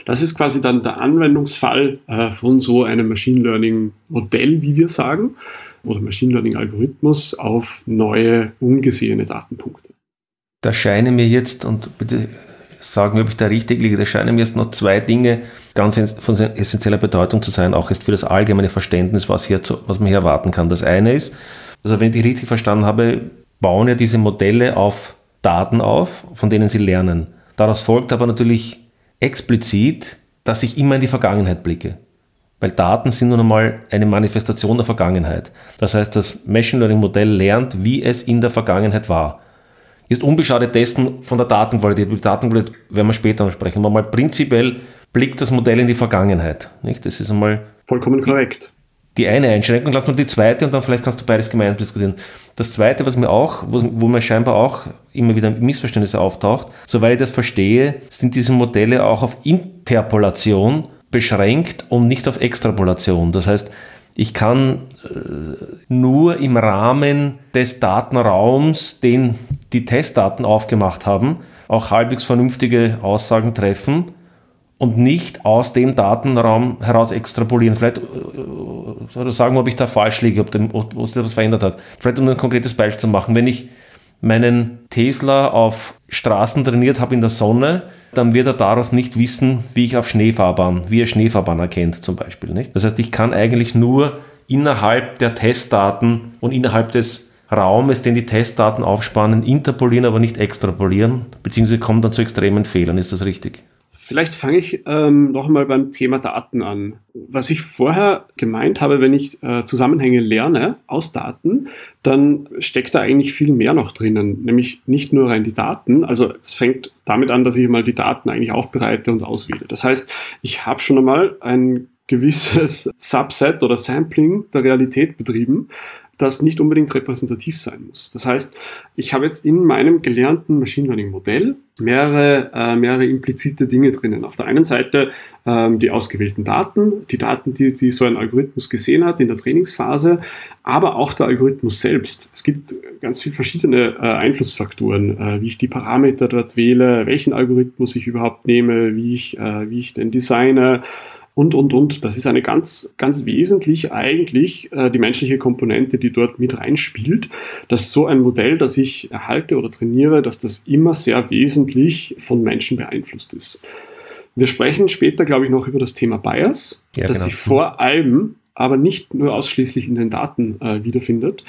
Das ist quasi dann der Anwendungsfall äh, von so einem Machine Learning Modell, wie wir sagen oder Machine Learning Algorithmus auf neue, ungesehene Datenpunkte. Da scheinen mir jetzt, und bitte sagen wir, ob ich da richtig liege, da scheinen mir jetzt noch zwei Dinge ganz von essentieller Bedeutung zu sein, auch jetzt für das allgemeine Verständnis, was, hier zu, was man hier erwarten kann. Das eine ist, also wenn ich richtig verstanden habe, bauen ja diese Modelle auf Daten auf, von denen sie lernen. Daraus folgt aber natürlich explizit, dass ich immer in die Vergangenheit blicke weil Daten sind nun einmal eine Manifestation der Vergangenheit. Das heißt, das Machine Learning Modell lernt, wie es in der Vergangenheit war. Ist unbeschadet dessen von der Datenqualität. Über die Datenqualität werden wir später noch sprechen. Aber mal prinzipiell blickt das Modell in die Vergangenheit. Nicht? Das ist einmal vollkommen korrekt. Die eine Einschränkung, lass mal die zweite und dann vielleicht kannst du beides gemeinsam diskutieren. Das zweite, was mir auch, wo, wo mir scheinbar auch immer wieder Missverständnisse auftaucht, soweit ich das verstehe, sind diese Modelle auch auf Interpolation beschränkt und nicht auf Extrapolation. Das heißt, ich kann äh, nur im Rahmen des Datenraums, den die Testdaten aufgemacht haben, auch halbwegs vernünftige Aussagen treffen und nicht aus dem Datenraum heraus extrapolieren. Vielleicht äh, oder sagen, ob ich da falsch liege, ob, sich da was verändert hat. Vielleicht um ein konkretes Beispiel zu machen. Wenn ich meinen Tesla auf Straßen trainiert habe in der Sonne, dann wird er daraus nicht wissen, wie ich auf Schneefahrbahn, wie er Schneefahrbahn erkennt zum Beispiel. Nicht? Das heißt, ich kann eigentlich nur innerhalb der Testdaten und innerhalb des Raumes, den die Testdaten aufspannen, interpolieren, aber nicht extrapolieren, beziehungsweise kommt dann zu extremen Fehlern. Ist das richtig? Vielleicht fange ich ähm, noch einmal beim Thema Daten an. Was ich vorher gemeint habe, wenn ich äh, Zusammenhänge lerne aus Daten, dann steckt da eigentlich viel mehr noch drinnen, nämlich nicht nur rein die Daten. Also es fängt damit an, dass ich mal die Daten eigentlich aufbereite und auswähle. Das heißt, ich habe schon einmal ein gewisses Subset oder Sampling der Realität betrieben das nicht unbedingt repräsentativ sein muss. Das heißt, ich habe jetzt in meinem gelernten Machine Learning Modell mehrere, äh, mehrere implizite Dinge drinnen. Auf der einen Seite ähm, die ausgewählten Daten, die Daten, die, die so ein Algorithmus gesehen hat in der Trainingsphase, aber auch der Algorithmus selbst. Es gibt ganz viele verschiedene äh, Einflussfaktoren, äh, wie ich die Parameter dort wähle, welchen Algorithmus ich überhaupt nehme, wie ich, äh, wie ich den designe und, und, und. Das ist eine ganz, ganz wesentlich eigentlich äh, die menschliche Komponente, die dort mit reinspielt, dass so ein Modell, das ich erhalte oder trainiere, dass das immer sehr wesentlich von Menschen beeinflusst ist. Wir sprechen später, glaube ich, noch über das Thema Bias, ja, das genau. sich vor allem aber nicht nur ausschließlich in den Daten äh, wiederfindet,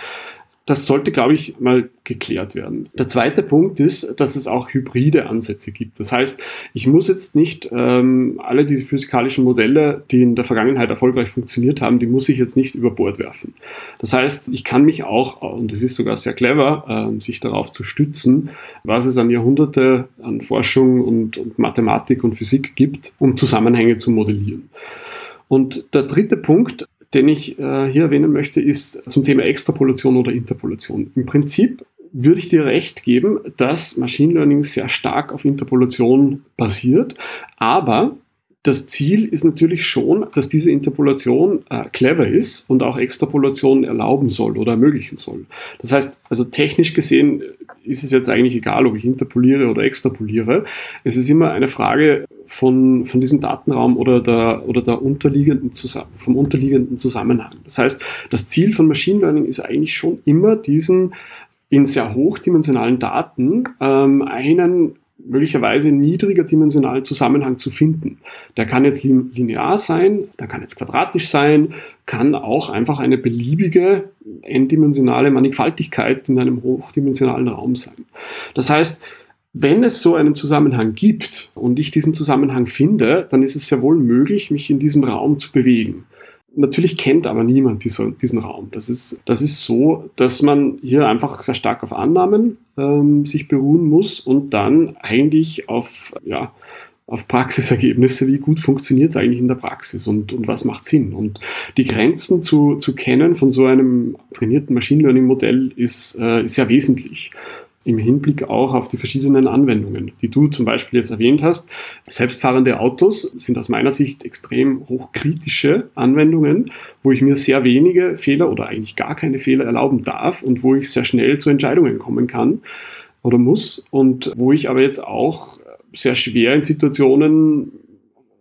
das sollte, glaube ich, mal geklärt werden. Der zweite Punkt ist, dass es auch hybride Ansätze gibt. Das heißt, ich muss jetzt nicht ähm, alle diese physikalischen Modelle, die in der Vergangenheit erfolgreich funktioniert haben, die muss ich jetzt nicht über Bord werfen. Das heißt, ich kann mich auch, und es ist sogar sehr clever, äh, sich darauf zu stützen, was es an Jahrhunderte an Forschung und, und Mathematik und Physik gibt, um Zusammenhänge zu modellieren. Und der dritte Punkt, den ich äh, hier erwähnen möchte, ist zum Thema Extrapolation oder Interpolation. Im Prinzip würde ich dir recht geben, dass Machine Learning sehr stark auf Interpolation basiert, aber das Ziel ist natürlich schon, dass diese Interpolation äh, clever ist und auch Extrapolation erlauben soll oder ermöglichen soll. Das heißt, also technisch gesehen ist es jetzt eigentlich egal, ob ich interpoliere oder extrapoliere. Es ist immer eine Frage von, von diesem Datenraum oder der, oder der unterliegenden, vom unterliegenden Zusammenhang. Das heißt, das Ziel von Machine Learning ist eigentlich schon immer diesen in sehr hochdimensionalen Daten ähm, einen möglicherweise niedriger dimensionalen Zusammenhang zu finden. Der kann jetzt linear sein, der kann jetzt quadratisch sein, kann auch einfach eine beliebige n-dimensionale Mannigfaltigkeit in einem hochdimensionalen Raum sein. Das heißt, wenn es so einen Zusammenhang gibt und ich diesen Zusammenhang finde, dann ist es sehr wohl möglich, mich in diesem Raum zu bewegen. Natürlich kennt aber niemand dieser, diesen Raum. Das ist, das ist so, dass man hier einfach sehr stark auf Annahmen ähm, sich beruhen muss und dann eigentlich auf, ja, auf Praxisergebnisse, wie gut funktioniert es eigentlich in der Praxis und, und was macht Sinn. Und die Grenzen zu, zu kennen von so einem trainierten Machine Learning Modell ist, äh, ist sehr wesentlich. Im Hinblick auch auf die verschiedenen Anwendungen, die du zum Beispiel jetzt erwähnt hast. Selbstfahrende Autos sind aus meiner Sicht extrem hochkritische Anwendungen, wo ich mir sehr wenige Fehler oder eigentlich gar keine Fehler erlauben darf und wo ich sehr schnell zu Entscheidungen kommen kann oder muss und wo ich aber jetzt auch sehr schwer in Situationen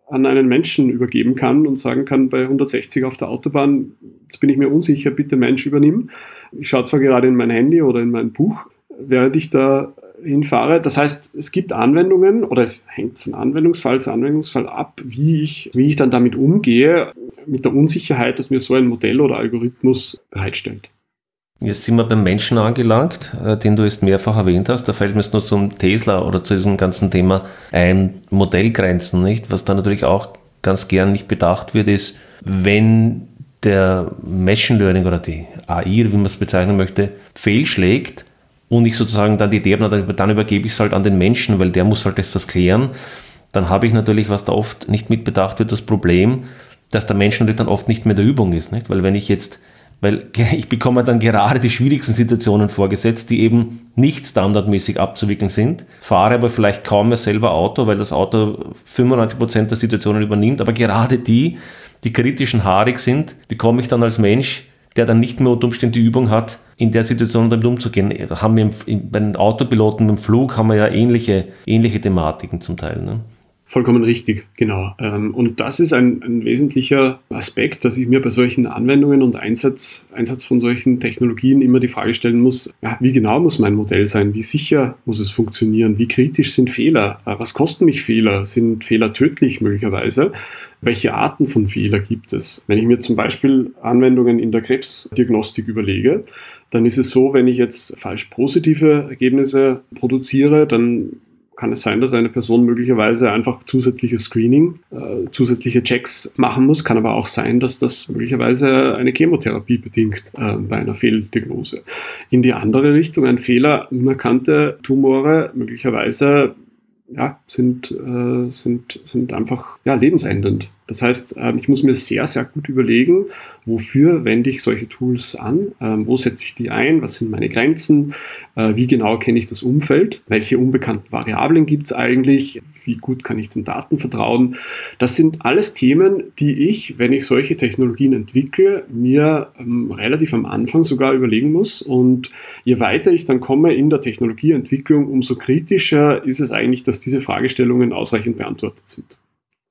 an einen Menschen übergeben kann und sagen kann, bei 160 auf der Autobahn, jetzt bin ich mir unsicher, bitte Mensch übernimm. Ich schaue zwar gerade in mein Handy oder in mein Buch, während ich da hinfahre. Das heißt, es gibt Anwendungen oder es hängt von Anwendungsfall zu Anwendungsfall ab, wie ich, wie ich dann damit umgehe, mit der Unsicherheit, dass mir so ein Modell oder Algorithmus bereitstellt. Jetzt sind wir beim Menschen angelangt, äh, den du jetzt mehrfach erwähnt hast. Da fällt mir jetzt nur zum Tesla oder zu diesem ganzen Thema ein Modellgrenzen, nicht? Was da natürlich auch ganz gern nicht bedacht wird, ist, wenn der Machine Learning oder die AI, wie man es bezeichnen möchte, fehlschlägt und ich sozusagen dann die Idee habe, dann übergebe ich es halt an den Menschen, weil der muss halt jetzt das klären, dann habe ich natürlich, was da oft nicht mit bedacht wird, das Problem, dass der Mensch natürlich dann oft nicht mehr der Übung ist. Nicht? Weil wenn ich jetzt weil (laughs) ich bekomme dann gerade die schwierigsten Situationen vorgesetzt, die eben nicht standardmäßig abzuwickeln sind, fahre aber vielleicht kaum mehr selber Auto, weil das Auto 95% der Situationen übernimmt, aber gerade die, die kritischen haarig sind, bekomme ich dann als Mensch, der dann nicht mehr unter Umständen die Übung hat, in der Situation damit umzugehen. Haben wir bei den Autopiloten im Flug haben wir ja ähnliche, ähnliche Thematiken zum Teil. Ne? Vollkommen richtig, genau. Ähm, und das ist ein, ein, wesentlicher Aspekt, dass ich mir bei solchen Anwendungen und Einsatz, Einsatz von solchen Technologien immer die Frage stellen muss, ja, wie genau muss mein Modell sein? Wie sicher muss es funktionieren? Wie kritisch sind Fehler? Äh, was kosten mich Fehler? Sind Fehler tödlich möglicherweise? Welche Arten von Fehler gibt es? Wenn ich mir zum Beispiel Anwendungen in der Krebsdiagnostik überlege, dann ist es so, wenn ich jetzt falsch positive Ergebnisse produziere, dann kann es sein, dass eine Person möglicherweise einfach zusätzliches Screening, äh, zusätzliche Checks machen muss. Kann aber auch sein, dass das möglicherweise eine Chemotherapie bedingt äh, bei einer Fehldiagnose. In die andere Richtung, ein Fehler, unerkannte Tumore möglicherweise ja, sind, äh, sind, sind einfach ja, lebensendend. Das heißt, ähm, ich muss mir sehr, sehr gut überlegen, wofür wende ich solche Tools an, ähm, wo setze ich die ein, was sind meine Grenzen, äh, wie genau kenne ich das Umfeld, welche unbekannten Variablen gibt es eigentlich, wie gut kann ich den Daten vertrauen. Das sind alles Themen, die ich, wenn ich solche Technologien entwickle, mir ähm, relativ am Anfang sogar überlegen muss. Und je weiter ich dann komme in der Technologieentwicklung, umso kritischer ist es eigentlich, dass diese Fragestellungen ausreichend beantwortet sind.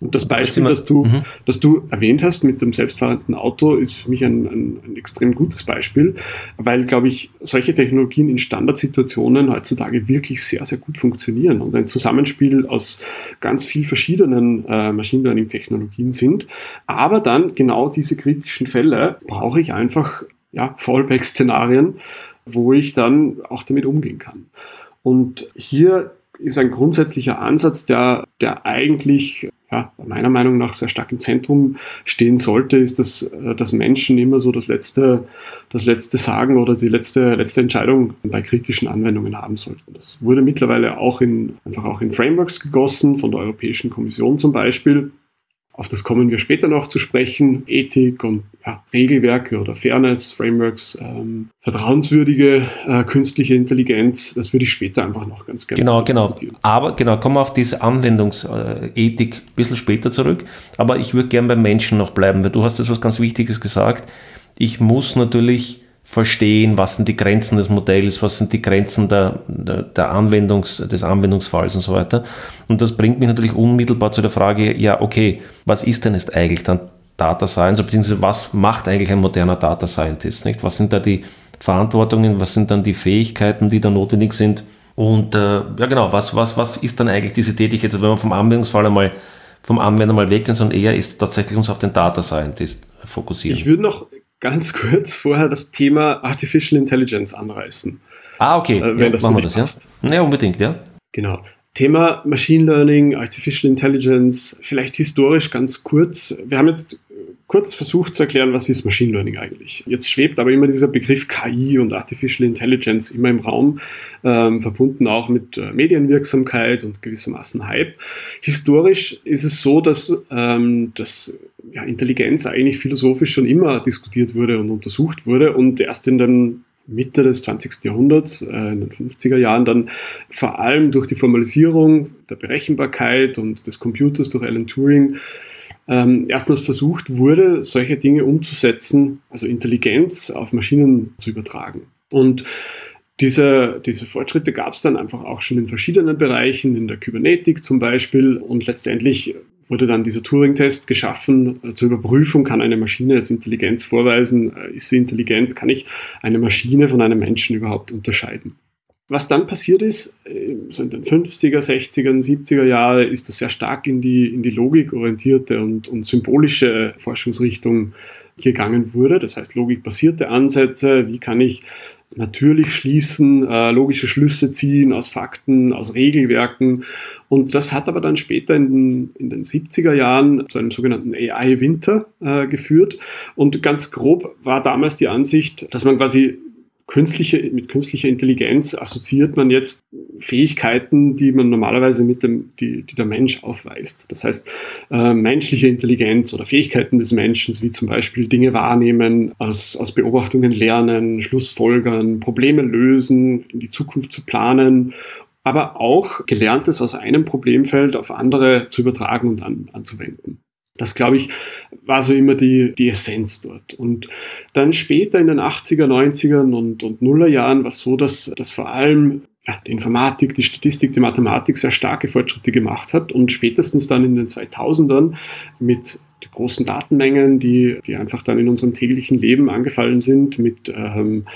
Und das Beispiel, das du, mhm. das du erwähnt hast mit dem selbstfahrenden Auto, ist für mich ein, ein, ein extrem gutes Beispiel, weil, glaube ich, solche Technologien in Standardsituationen heutzutage wirklich sehr, sehr gut funktionieren und ein Zusammenspiel aus ganz vielen verschiedenen äh, Machine Learning-Technologien sind. Aber dann genau diese kritischen Fälle brauche ich einfach ja, Fallback-Szenarien, wo ich dann auch damit umgehen kann. Und hier ist ein grundsätzlicher Ansatz, der, der eigentlich ja, meiner Meinung nach sehr stark im Zentrum stehen sollte, ist, dass, äh, dass Menschen immer so das letzte, das letzte Sagen oder die letzte, letzte Entscheidung bei kritischen Anwendungen haben sollten. Das wurde mittlerweile auch in, einfach auch in Frameworks gegossen, von der Europäischen Kommission zum Beispiel. Auf das kommen wir später noch zu sprechen. Ethik und ja, Regelwerke oder Fairness, Frameworks, ähm, vertrauenswürdige äh, künstliche Intelligenz, das würde ich später einfach noch ganz gerne Genau, genau. Aber genau, kommen wir auf diese Anwendungsethik ein bisschen später zurück. Aber ich würde gerne beim Menschen noch bleiben, weil du hast jetzt was ganz Wichtiges gesagt. Ich muss natürlich verstehen, was sind die Grenzen des Modells, was sind die Grenzen der, der, Anwendungs, des Anwendungsfalls und so weiter. Und das bringt mich natürlich unmittelbar zu der Frage, ja, okay, was ist denn jetzt eigentlich dann Data Science, beziehungsweise was macht eigentlich ein moderner Data Scientist, nicht? Was sind da die Verantwortungen, was sind dann die Fähigkeiten, die da notwendig sind? Und äh, ja genau, was, was, was ist dann eigentlich diese Tätigkeit, also wenn man vom Anwendungsfall einmal vom Anwender mal weg ist, sondern eher ist tatsächlich uns auf den Data Scientist fokussieren. Ich würde noch ganz kurz vorher das Thema Artificial Intelligence anreißen. Ah, okay. Äh, wenn ja, das machen wir das, passt. ja? Ja, unbedingt, ja. Genau. Thema Machine Learning, Artificial Intelligence, vielleicht historisch ganz kurz. Wir haben jetzt kurz versucht zu erklären, was ist Machine Learning eigentlich. Jetzt schwebt aber immer dieser Begriff KI und Artificial Intelligence immer im Raum, ähm, verbunden auch mit äh, Medienwirksamkeit und gewissermaßen Hype. Historisch ist es so, dass, ähm, dass ja, Intelligenz eigentlich philosophisch schon immer diskutiert wurde und untersucht wurde und erst in den Mitte des 20. Jahrhunderts, äh, in den 50er Jahren, dann vor allem durch die Formalisierung der Berechenbarkeit und des Computers durch Alan Turing ähm, erstmals versucht wurde, solche Dinge umzusetzen, also Intelligenz auf Maschinen zu übertragen. Und diese, diese Fortschritte gab es dann einfach auch schon in verschiedenen Bereichen, in der Kybernetik zum Beispiel. Und letztendlich wurde dann dieser Turing-Test geschaffen. Äh, zur Überprüfung kann eine Maschine jetzt Intelligenz vorweisen. Äh, ist sie intelligent? Kann ich eine Maschine von einem Menschen überhaupt unterscheiden? Was dann passiert ist, äh, so in den 50er, 60er, 70er Jahre, ist das sehr stark in die, in die logikorientierte und, und symbolische Forschungsrichtung gegangen wurde. Das heißt, logikbasierte Ansätze. Wie kann ich natürlich schließen, äh, logische Schlüsse ziehen aus Fakten, aus Regelwerken. Und das hat aber dann später in den, in den 70er Jahren zu einem sogenannten AI-Winter äh, geführt. Und ganz grob war damals die Ansicht, dass man quasi künstliche, mit künstlicher Intelligenz assoziiert man jetzt Fähigkeiten, die man normalerweise mit dem, die, die der Mensch aufweist. Das heißt, äh, menschliche Intelligenz oder Fähigkeiten des Menschen, wie zum Beispiel Dinge wahrnehmen, aus, aus Beobachtungen lernen, Schlussfolgern, Probleme lösen, in die Zukunft zu planen aber auch Gelerntes aus einem Problemfeld auf andere zu übertragen und an, anzuwenden. Das, glaube ich, war so immer die, die Essenz dort. Und dann später in den 80er, 90ern und, und Nullerjahren war es so, dass, dass vor allem ja, die Informatik, die Statistik, die Mathematik sehr starke Fortschritte gemacht hat und spätestens dann in den 2000ern mit großen Datenmengen, die, die einfach dann in unserem täglichen Leben angefallen sind, mit, ähm,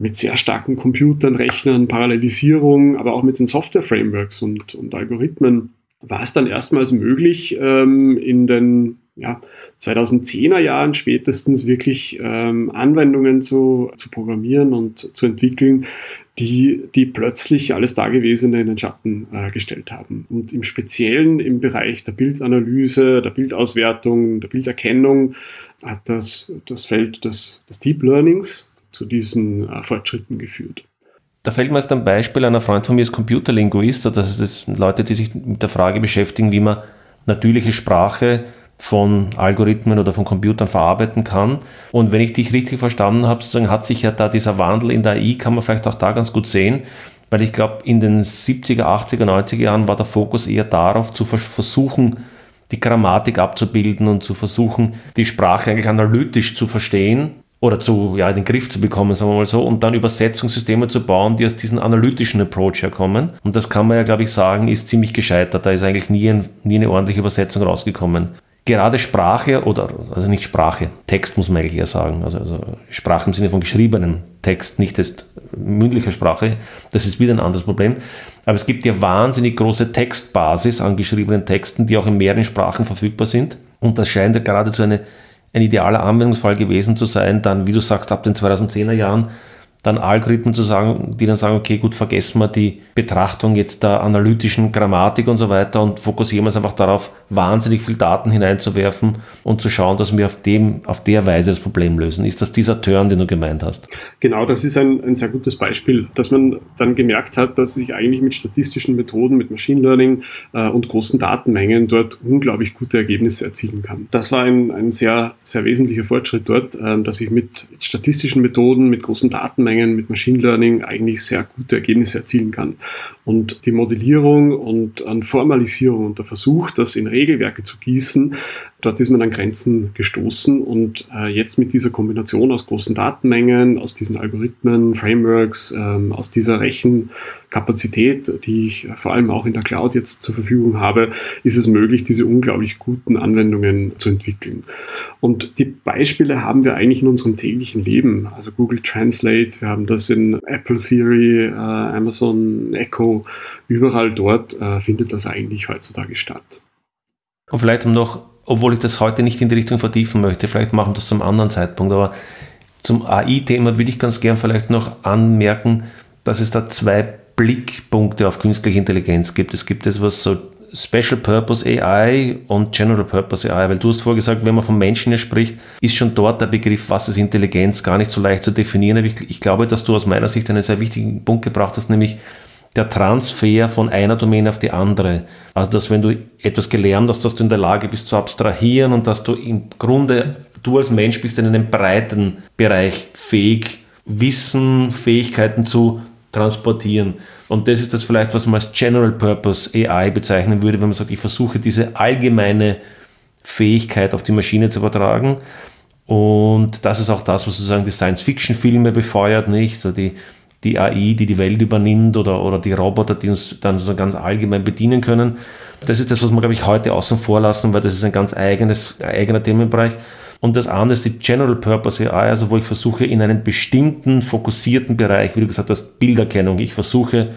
mit sehr starken Computern, Rechnern, Parallelisierung, aber auch mit den Software-Frameworks und, und Algorithmen, war es dann erstmals möglich, ähm, in den ja, 2010er Jahren spätestens wirklich ähm, Anwendungen zu, zu programmieren und zu entwickeln, die, die plötzlich alles Dagewesene in den Schatten äh, gestellt haben. Und im Speziellen im Bereich der Bildanalyse, der Bildauswertung, der Bilderkennung hat das, das Feld des, des Deep Learnings zu diesen äh, Fortschritten geführt. Da fällt mir jetzt ein Beispiel, einer Freund von mir ist Computerlinguist, also das ist Leute, die sich mit der Frage beschäftigen, wie man natürliche Sprache von Algorithmen oder von Computern verarbeiten kann. Und wenn ich dich richtig verstanden habe, sozusagen hat sich ja da dieser Wandel in der AI, kann man vielleicht auch da ganz gut sehen, weil ich glaube, in den 70er, 80er, 90er Jahren war der Fokus eher darauf, zu versuchen, die Grammatik abzubilden und zu versuchen, die Sprache eigentlich analytisch zu verstehen oder zu, ja, in den Griff zu bekommen, sagen wir mal so, und dann Übersetzungssysteme zu bauen, die aus diesem analytischen Approach herkommen. Und das kann man ja, glaube ich, sagen, ist ziemlich gescheitert. Da ist eigentlich nie, ein, nie eine ordentliche Übersetzung rausgekommen. Gerade Sprache oder, also nicht Sprache, Text muss man eigentlich eher sagen, also, also Sprache im Sinne von geschriebenem Text, nicht jetzt mündlicher Sprache, das ist wieder ein anderes Problem. Aber es gibt ja wahnsinnig große Textbasis an geschriebenen Texten, die auch in mehreren Sprachen verfügbar sind. Und das scheint ja geradezu eine ein idealer Anwendungsfall gewesen zu sein, dann, wie du sagst, ab den 2010er Jahren dann Algorithmen zu sagen, die dann sagen, okay, gut, vergessen wir die Betrachtung jetzt der analytischen Grammatik und so weiter und fokussieren wir uns einfach darauf, wahnsinnig viel Daten hineinzuwerfen und zu schauen, dass wir auf dem, auf der Weise das Problem lösen. Ist das dieser Turn, den du gemeint hast? Genau, das ist ein, ein sehr gutes Beispiel, dass man dann gemerkt hat, dass sich eigentlich mit statistischen Methoden, mit Machine Learning äh, und großen Datenmengen dort unglaublich gute Ergebnisse erzielen kann. Das war ein, ein sehr, sehr wesentlicher Fortschritt dort, äh, dass ich mit statistischen Methoden, mit großen Datenmengen Datenmengen mit Machine Learning eigentlich sehr gute Ergebnisse erzielen kann. Und die Modellierung und an Formalisierung und der Versuch, das in Regelwerke zu gießen, dort ist man an Grenzen gestoßen. Und äh, jetzt mit dieser Kombination aus großen Datenmengen, aus diesen Algorithmen, Frameworks, ähm, aus dieser Rechenkapazität, die ich vor allem auch in der Cloud jetzt zur Verfügung habe, ist es möglich, diese unglaublich guten Anwendungen zu entwickeln. Und die Beispiele haben wir eigentlich in unserem täglichen Leben. Also Google Translate, wir haben das in Apple Siri, äh, Amazon Echo, überall dort äh, findet das eigentlich heutzutage statt. Und vielleicht noch, obwohl ich das heute nicht in die Richtung vertiefen möchte, vielleicht machen wir das zum anderen Zeitpunkt, aber zum AI-Thema würde ich ganz gern vielleicht noch anmerken, dass es da zwei Blickpunkte auf künstliche Intelligenz gibt. Es gibt etwas so Special Purpose AI und General Purpose AI, weil du hast vorher gesagt, wenn man von Menschen hier spricht, ist schon dort der Begriff, was ist Intelligenz, gar nicht so leicht zu definieren. Aber ich, ich glaube, dass du aus meiner Sicht einen sehr wichtigen Punkt gebracht hast, nämlich der Transfer von einer Domäne auf die andere. Also, dass wenn du etwas gelernt hast, dass du in der Lage bist zu abstrahieren und dass du im Grunde, du als Mensch bist in einem breiten Bereich fähig, Wissen, Fähigkeiten zu transportieren. Und das ist das vielleicht, was man als General Purpose AI bezeichnen würde, wenn man sagt, ich versuche diese allgemeine Fähigkeit auf die Maschine zu übertragen. Und das ist auch das, was sozusagen die Science-Fiction-Filme befeuert, nicht? So die, die AI, die die Welt übernimmt oder, oder die Roboter, die uns dann so ganz allgemein bedienen können. Das ist das, was wir, glaube ich, heute außen vor lassen, weil das ist ein ganz eigenes, eigener Themenbereich. Und das andere ist die General Purpose AI, also wo ich versuche, in einem bestimmten, fokussierten Bereich, wie du gesagt hast, Bilderkennung, ich versuche,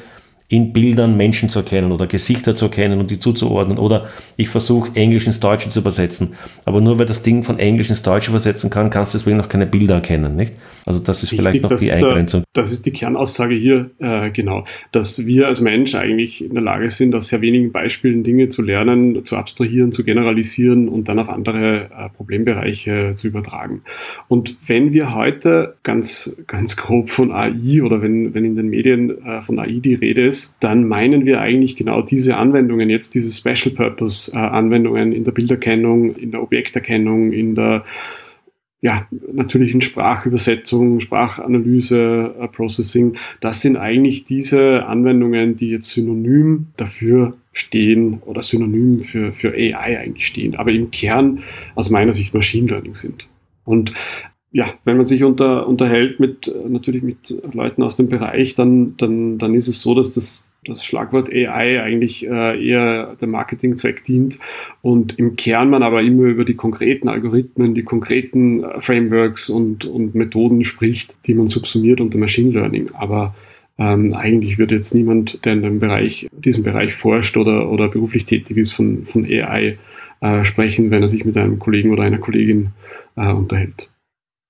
in Bildern Menschen zu erkennen oder Gesichter zu erkennen und die zuzuordnen. Oder ich versuche Englisch ins Deutsche zu übersetzen. Aber nur weil das Ding von Englisch ins Deutsche übersetzen kann, kannst du deswegen noch keine Bilder erkennen. Nicht? Also das ist Richtig, vielleicht noch die Eingrenzung. Der, das ist die Kernaussage hier, äh, genau, dass wir als Mensch eigentlich in der Lage sind, aus sehr wenigen Beispielen Dinge zu lernen, zu abstrahieren, zu generalisieren und dann auf andere äh, Problembereiche zu übertragen. Und wenn wir heute ganz, ganz grob von AI oder wenn, wenn in den Medien äh, von AI die Rede ist, dann meinen wir eigentlich genau diese Anwendungen, jetzt diese Special Purpose äh, Anwendungen in der Bilderkennung, in der Objekterkennung, in der ja, natürlich in Sprachübersetzung, Sprachanalyse, äh, Processing. Das sind eigentlich diese Anwendungen, die jetzt synonym dafür stehen oder synonym für, für AI eigentlich stehen, aber im Kern aus meiner Sicht Machine Learning sind. Und ja, wenn man sich unter, unterhält mit natürlich mit Leuten aus dem Bereich, dann, dann, dann ist es so, dass das, das Schlagwort AI eigentlich äh, eher dem Marketingzweck dient und im Kern man aber immer über die konkreten Algorithmen, die konkreten äh, Frameworks und, und Methoden spricht, die man subsumiert unter Machine Learning. Aber ähm, eigentlich wird jetzt niemand, der in dem Bereich, diesem Bereich forscht oder, oder beruflich tätig ist, von, von AI äh, sprechen, wenn er sich mit einem Kollegen oder einer Kollegin äh, unterhält.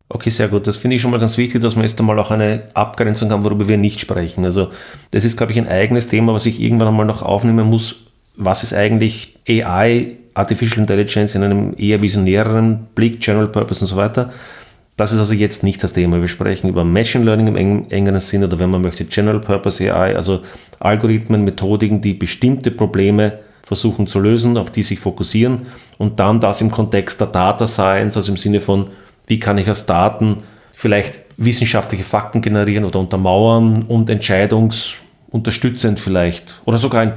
Okay, sehr gut. Das finde ich schon mal ganz wichtig, dass wir erst einmal auch eine Abgrenzung haben, worüber wir nicht sprechen. Also das ist, glaube ich, ein eigenes Thema, was ich irgendwann einmal noch aufnehmen muss. Was ist eigentlich AI, Artificial Intelligence in einem eher visionäreren Blick, General Purpose und so weiter? Das ist also jetzt nicht das Thema. Wir sprechen über Machine Learning im engeren Sinn oder wenn man möchte General Purpose AI, also Algorithmen, Methodiken, die bestimmte Probleme versuchen zu lösen, auf die sich fokussieren und dann das im Kontext der Data Science, also im Sinne von wie kann ich aus Daten vielleicht wissenschaftliche Fakten generieren oder untermauern und Entscheidungs- unterstützend vielleicht oder sogar ein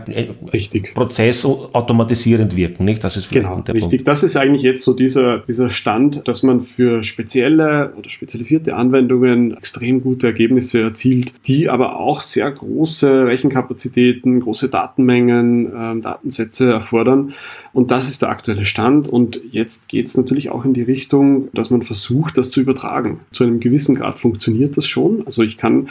richtig. Prozess automatisierend wirken, nicht? Das ist genau, der richtig. Punkt. Das ist eigentlich jetzt so dieser, dieser Stand, dass man für spezielle oder spezialisierte Anwendungen extrem gute Ergebnisse erzielt, die aber auch sehr große Rechenkapazitäten, große Datenmengen, ähm, Datensätze erfordern. Und das ist der aktuelle Stand. Und jetzt geht es natürlich auch in die Richtung, dass man versucht, das zu übertragen. Zu einem gewissen Grad funktioniert das schon. Also ich kann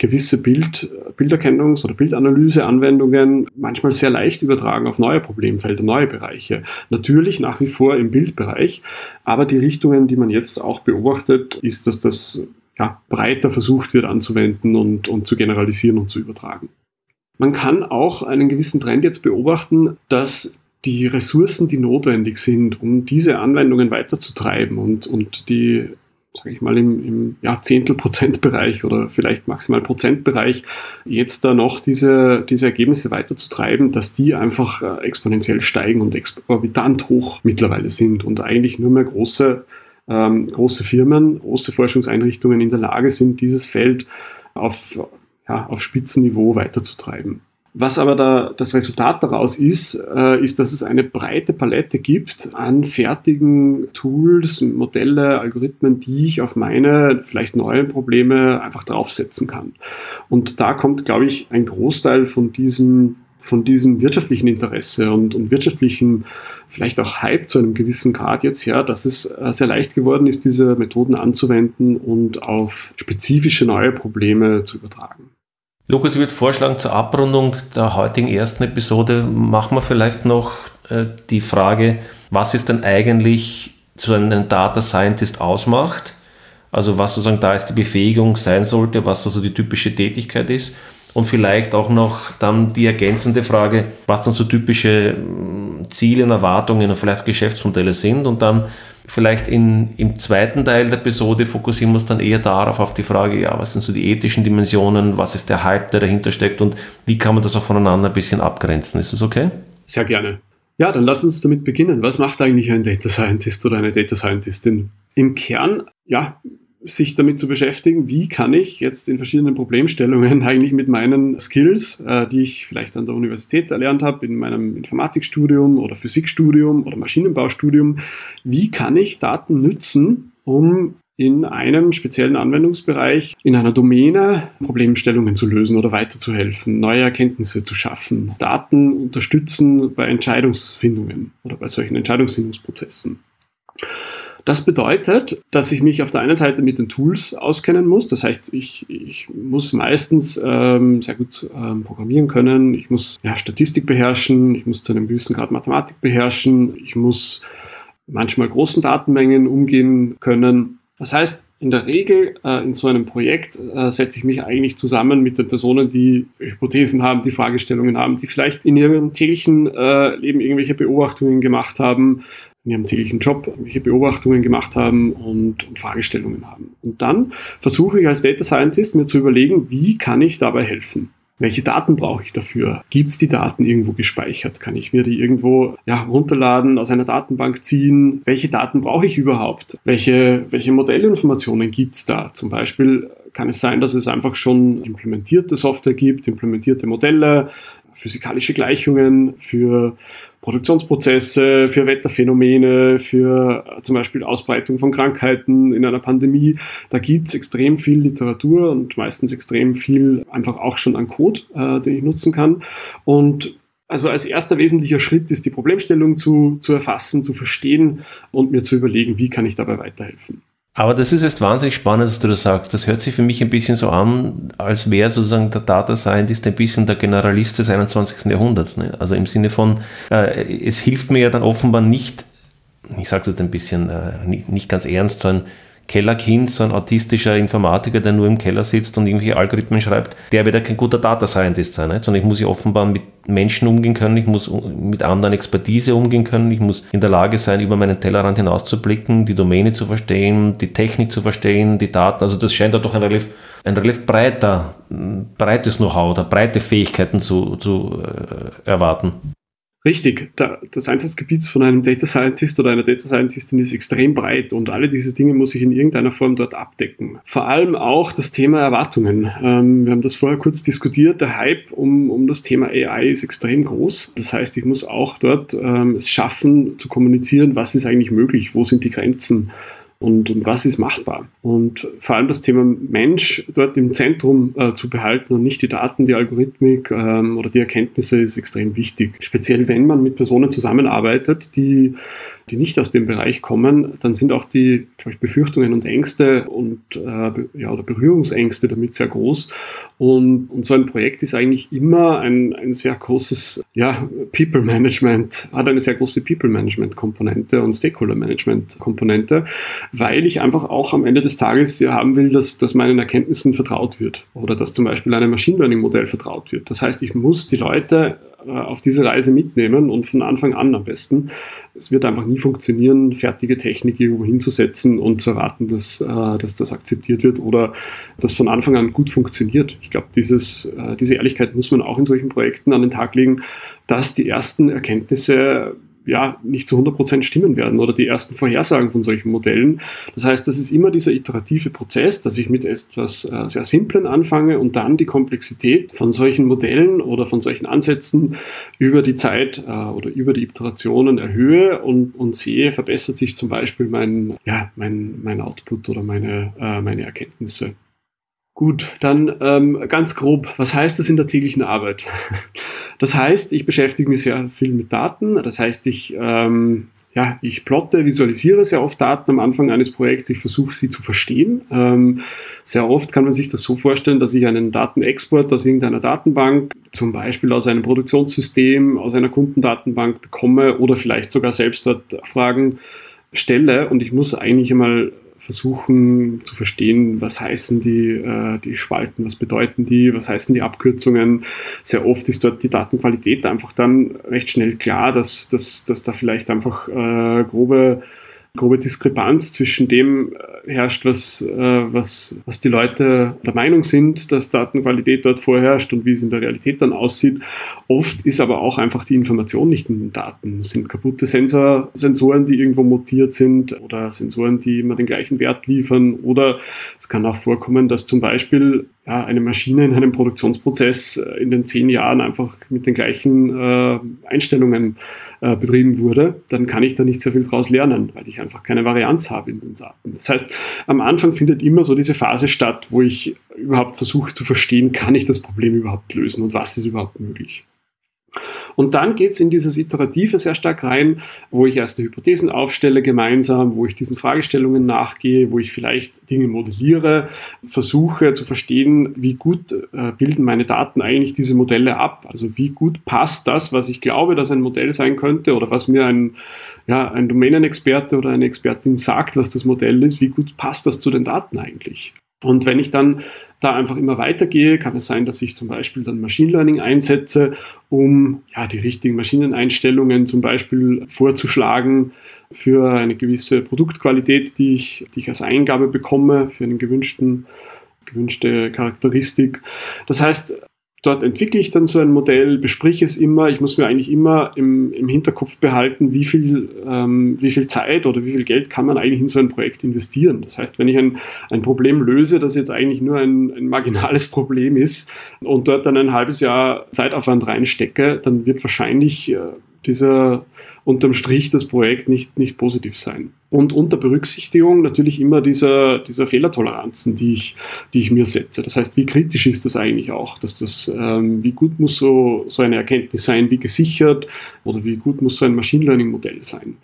gewisse Bild, Bilderkennungs- oder Bildanalyseanwendungen manchmal sehr leicht übertragen auf neue Problemfelder, neue Bereiche. Natürlich nach wie vor im Bildbereich, aber die Richtungen, die man jetzt auch beobachtet, ist, dass das ja, breiter versucht wird anzuwenden und, und zu generalisieren und zu übertragen. Man kann auch einen gewissen Trend jetzt beobachten, dass die Ressourcen, die notwendig sind, um diese Anwendungen weiterzutreiben und, und die sage ich mal, im, im ja, Zehntel-Prozent-Bereich oder vielleicht maximal Prozentbereich jetzt da noch diese, diese Ergebnisse weiterzutreiben, dass die einfach äh, exponentiell steigen und exorbitant hoch mittlerweile sind und eigentlich nur mehr große, ähm, große Firmen, große Forschungseinrichtungen in der Lage sind, dieses Feld auf, ja, auf Spitzenniveau weiterzutreiben. Was aber da, das Resultat daraus ist, äh, ist, dass es eine breite Palette gibt an fertigen Tools, Modelle, Algorithmen, die ich auf meine vielleicht neuen Probleme einfach draufsetzen kann. Und da kommt, glaube ich, ein Großteil von diesem, von diesem wirtschaftlichen Interesse und, und wirtschaftlichen, vielleicht auch Hype zu einem gewissen Grad jetzt her, dass es äh, sehr leicht geworden ist, diese Methoden anzuwenden und auf spezifische neue Probleme zu übertragen. Lukas, ich würde vorschlagen, zur Abrundung der heutigen ersten Episode machen wir vielleicht noch äh, die Frage, was ist denn eigentlich so ein Data Scientist ausmacht? Also was sozusagen da ist die Befähigung sein sollte, was also die typische Tätigkeit ist. Und vielleicht auch noch dann die ergänzende Frage, was dann so typische hm, Ziele und Erwartungen und vielleicht Geschäftsmodelle sind. Und dann vielleicht in, im zweiten Teil der Episode fokussieren wir uns dann eher darauf, auf die Frage, ja, was sind so die ethischen Dimensionen, was ist der Hype, der dahinter steckt und wie kann man das auch voneinander ein bisschen abgrenzen. Ist das okay? Sehr gerne. Ja, dann lass uns damit beginnen. Was macht eigentlich ein Data Scientist oder eine Data Scientistin? Im Kern, ja, sich damit zu beschäftigen, wie kann ich jetzt in verschiedenen Problemstellungen (laughs) eigentlich mit meinen Skills, äh, die ich vielleicht an der Universität erlernt habe, in meinem Informatikstudium oder Physikstudium oder Maschinenbaustudium, wie kann ich Daten nützen, um in einem speziellen Anwendungsbereich, in einer Domäne Problemstellungen zu lösen oder weiterzuhelfen, neue Erkenntnisse zu schaffen, Daten unterstützen bei Entscheidungsfindungen oder bei solchen Entscheidungsfindungsprozessen. Das bedeutet, dass ich mich auf der einen Seite mit den Tools auskennen muss. Das heißt, ich, ich muss meistens ähm, sehr gut ähm, programmieren können. Ich muss ja, Statistik beherrschen. Ich muss zu einem gewissen Grad Mathematik beherrschen. Ich muss manchmal großen Datenmengen umgehen können. Das heißt, in der Regel äh, in so einem Projekt äh, setze ich mich eigentlich zusammen mit den Personen, die Hypothesen haben, die Fragestellungen haben, die vielleicht in ihrem täglichen äh, Leben irgendwelche Beobachtungen gemacht haben, in ihrem täglichen Job irgendwelche Beobachtungen gemacht haben und, und Fragestellungen haben. Und dann versuche ich als Data Scientist mir zu überlegen, wie kann ich dabei helfen? Welche Daten brauche ich dafür? Gibt es die Daten irgendwo gespeichert? Kann ich mir die irgendwo ja, runterladen, aus einer Datenbank ziehen? Welche Daten brauche ich überhaupt? Welche, welche Modellinformationen gibt es da? Zum Beispiel kann es sein, dass es einfach schon implementierte Software gibt, implementierte Modelle, physikalische Gleichungen für Produktionsprozesse, für Wetterphänomene, für äh, zum Beispiel Ausbreitung von Krankheiten in einer Pandemie. Da gibt es extrem viel Literatur und meistens extrem viel einfach auch schon an Code, äh, den ich nutzen kann. Und also als erster wesentlicher Schritt ist die Problemstellung zu, zu erfassen, zu verstehen und mir zu überlegen, wie kann ich dabei weiterhelfen. Aber das ist jetzt wahnsinnig spannend, dass du das sagst. Das hört sich für mich ein bisschen so an, als wäre sozusagen der Data Scientist ein bisschen der Generalist des 21. Jahrhunderts. Ne? Also im Sinne von, äh, es hilft mir ja dann offenbar nicht, ich sage es jetzt ein bisschen äh, nicht, nicht ganz ernst, sondern Kellerkind, so ein autistischer Informatiker, der nur im Keller sitzt und irgendwelche Algorithmen schreibt, der wird ja kein guter Data Scientist sein, nicht? sondern ich muss ja offenbar mit Menschen umgehen können, ich muss mit anderen Expertise umgehen können, ich muss in der Lage sein, über meinen Tellerrand hinauszublicken, die Domäne zu verstehen, die Technik zu verstehen, die Daten, also das scheint ja doch ein relativ, ein relativ breiter, breites Know-how oder breite Fähigkeiten zu, zu äh, erwarten. Richtig, das Einsatzgebiet von einem Data Scientist oder einer Data Scientistin ist extrem breit und alle diese Dinge muss ich in irgendeiner Form dort abdecken. Vor allem auch das Thema Erwartungen. Ähm, wir haben das vorher kurz diskutiert. Der Hype um, um das Thema AI ist extrem groß. Das heißt, ich muss auch dort ähm, es schaffen zu kommunizieren, was ist eigentlich möglich, wo sind die Grenzen und, und was ist machbar. Und vor allem das Thema Mensch dort im Zentrum äh, zu behalten und nicht die Daten, die Algorithmik ähm, oder die Erkenntnisse ist extrem wichtig. Speziell wenn man mit Personen zusammenarbeitet, die die nicht aus dem Bereich kommen, dann sind auch die ich, Befürchtungen und Ängste und äh, ja, oder Berührungsängste damit sehr groß. Und, und so ein Projekt ist eigentlich immer ein, ein sehr großes ja, People Management, hat eine sehr große People Management Komponente und Stakeholder Management Komponente, weil ich einfach auch am Ende des Tages ja haben will, dass, dass meinen Erkenntnissen vertraut wird oder dass zum Beispiel einem Machine Learning Modell vertraut wird. Das heißt, ich muss die Leute äh, auf diese Reise mitnehmen und von Anfang an am besten. Es wird einfach nie funktionieren, fertige Technik irgendwo hinzusetzen und zu erwarten, dass, äh, dass das akzeptiert wird oder dass von Anfang an gut funktioniert. Ich glaube, äh, diese Ehrlichkeit muss man auch in solchen Projekten an den Tag legen, dass die ersten Erkenntnisse ja, nicht zu 100% stimmen werden oder die ersten Vorhersagen von solchen Modellen. Das heißt, das ist immer dieser iterative Prozess, dass ich mit etwas äh, sehr Simplen anfange und dann die Komplexität von solchen Modellen oder von solchen Ansätzen über die Zeit äh, oder über die Iterationen erhöhe und, und sehe, verbessert sich zum Beispiel mein, ja, mein, mein Output oder meine, äh, meine Erkenntnisse. Gut, dann ähm, ganz grob, was heißt das in der täglichen Arbeit? Das heißt, ich beschäftige mich sehr viel mit Daten. Das heißt, ich, ähm, ja, ich plotte, visualisiere sehr oft Daten am Anfang eines Projekts. Ich versuche sie zu verstehen. Ähm, sehr oft kann man sich das so vorstellen, dass ich einen Datenexport aus irgendeiner Datenbank, zum Beispiel aus einem Produktionssystem, aus einer Kundendatenbank bekomme oder vielleicht sogar selbst dort Fragen stelle und ich muss eigentlich einmal versuchen zu verstehen, was heißen die, äh, die Spalten, was bedeuten die, was heißen die Abkürzungen. Sehr oft ist dort die Datenqualität einfach dann recht schnell klar, dass, dass, dass da vielleicht einfach äh, grobe grobe Diskrepanz zwischen dem herrscht, was, äh, was, was die Leute der Meinung sind, dass Datenqualität dort vorherrscht und wie es in der Realität dann aussieht. Oft ist aber auch einfach die Information nicht in den Daten. Es sind kaputte Sensor, Sensoren, die irgendwo mutiert sind oder Sensoren, die immer den gleichen Wert liefern. Oder es kann auch vorkommen, dass zum Beispiel ja, eine Maschine in einem Produktionsprozess äh, in den zehn Jahren einfach mit den gleichen äh, Einstellungen äh, betrieben wurde, dann kann ich da nicht sehr viel draus lernen, weil ich einfach keine Varianz habe in den Daten. Das heißt, am Anfang findet immer so diese Phase statt, wo ich überhaupt versuche zu verstehen, kann ich das Problem überhaupt lösen und was ist überhaupt möglich. Und dann geht es in dieses Iterative sehr stark rein, wo ich erste Hypothesen aufstelle gemeinsam, wo ich diesen Fragestellungen nachgehe, wo ich vielleicht Dinge modelliere, versuche zu verstehen, wie gut äh, bilden meine Daten eigentlich diese Modelle ab. Also wie gut passt das, was ich glaube, dass ein Modell sein könnte oder was mir ein, ja, ein Domänenexperte oder eine Expertin sagt, was das Modell ist, wie gut passt das zu den Daten eigentlich. Und wenn ich dann da einfach immer weitergehe, kann es sein, dass ich zum Beispiel dann Machine Learning einsetze, um ja, die richtigen Maschineneinstellungen zum Beispiel vorzuschlagen für eine gewisse Produktqualität, die ich, die ich als Eingabe bekomme, für gewünschten gewünschte Charakteristik. Das heißt, dort entwickle ich dann so ein Modell, besprich es immer. Ich muss mir eigentlich immer im, im Hinterkopf behalten, wie viel, ähm, wie viel Zeit oder wie viel Geld kann man eigentlich in so ein Projekt investieren. Das heißt, wenn ich ein, ein Problem löse, das jetzt eigentlich nur ein, ein marginales (laughs) Problem ist und dort dann ein halbes Jahr Zeitaufwand reinstecke, dann wird wahrscheinlich äh, dieser unterm Strich das Projekt nicht, nicht positiv sein. Und unter Berücksichtigung natürlich immer dieser, dieser Fehlertoleranzen, die ich, die ich mir setze. Das heißt, wie kritisch ist das eigentlich auch? Dass das, ähm, wie gut muss so, so eine Erkenntnis sein, wie gesichert oder wie gut muss so ein Machine Learning Modell sein?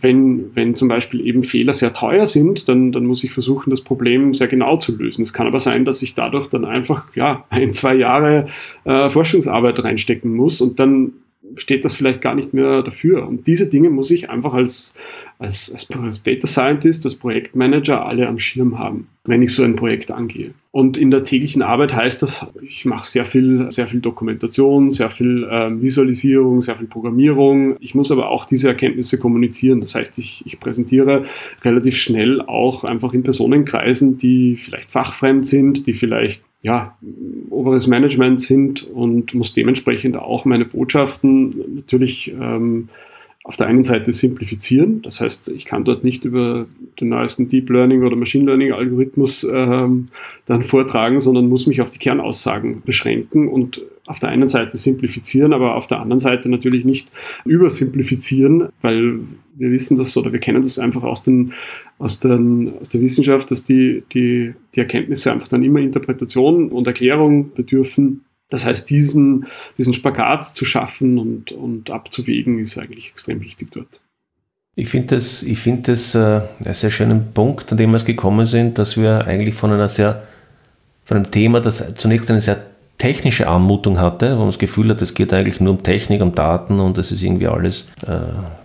Wenn, wenn zum Beispiel eben Fehler sehr teuer sind, dann, dann muss ich versuchen, das Problem sehr genau zu lösen. Es kann aber sein, dass ich dadurch dann einfach ja, ein, zwei Jahre äh, Forschungsarbeit reinstecken muss und dann steht das vielleicht gar nicht mehr dafür. Und diese Dinge muss ich einfach als, als, als, Data Scientist, als Projektmanager alle am Schirm haben, wenn ich so ein Projekt angehe. Und in der täglichen Arbeit heißt das, ich mache sehr viel, sehr viel Dokumentation, sehr viel ähm, Visualisierung, sehr viel Programmierung. Ich muss aber auch diese Erkenntnisse kommunizieren. Das heißt, ich, ich präsentiere relativ schnell auch einfach in Personenkreisen, die vielleicht fachfremd sind, die vielleicht ja, oberes Management sind und muss dementsprechend auch meine Botschaften natürlich ähm, auf der einen Seite simplifizieren. Das heißt, ich kann dort nicht über den neuesten Deep Learning oder Machine Learning Algorithmus ähm, dann vortragen, sondern muss mich auf die Kernaussagen beschränken und auf der einen Seite simplifizieren, aber auf der anderen Seite natürlich nicht übersimplifizieren, weil wir wissen das oder wir kennen das einfach aus, den, aus, den, aus der Wissenschaft, dass die, die, die Erkenntnisse einfach dann immer Interpretation und Erklärung bedürfen. Das heißt, diesen, diesen Spagat zu schaffen und, und abzuwägen, ist eigentlich extrem wichtig dort. Ich finde das, ich find das äh, einen sehr schönen Punkt, an dem wir es gekommen sind, dass wir eigentlich von einer sehr, von einem Thema, das zunächst eine sehr technische Anmutung hatte, wo man das Gefühl hat, es geht eigentlich nur um Technik, um Daten und es ist irgendwie alles äh,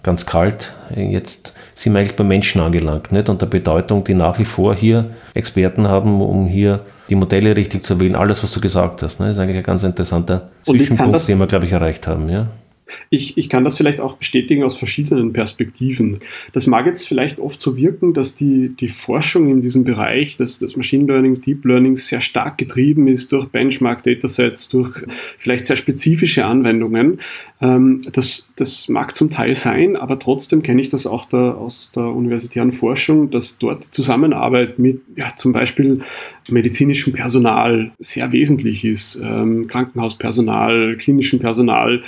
ganz kalt. Jetzt sind wir eigentlich beim Menschen angelangt nicht? und der Bedeutung, die nach wie vor hier Experten haben, um hier die Modelle richtig zu wählen. Alles, was du gesagt hast, ne? ist eigentlich ein ganz interessanter Zwischenpunkt, den wir, glaube ich, erreicht haben. Ja? Ich, ich kann das vielleicht auch bestätigen aus verschiedenen Perspektiven. Das mag jetzt vielleicht oft so wirken, dass die, die Forschung in diesem Bereich des, des Machine Learnings, Deep Learnings sehr stark getrieben ist durch Benchmark-Datasets, durch vielleicht sehr spezifische Anwendungen. Ähm, das, das mag zum Teil sein, aber trotzdem kenne ich das auch da, aus der universitären Forschung, dass dort die Zusammenarbeit mit ja, zum Beispiel medizinischem Personal sehr wesentlich ist, ähm, Krankenhauspersonal, klinischem Personal.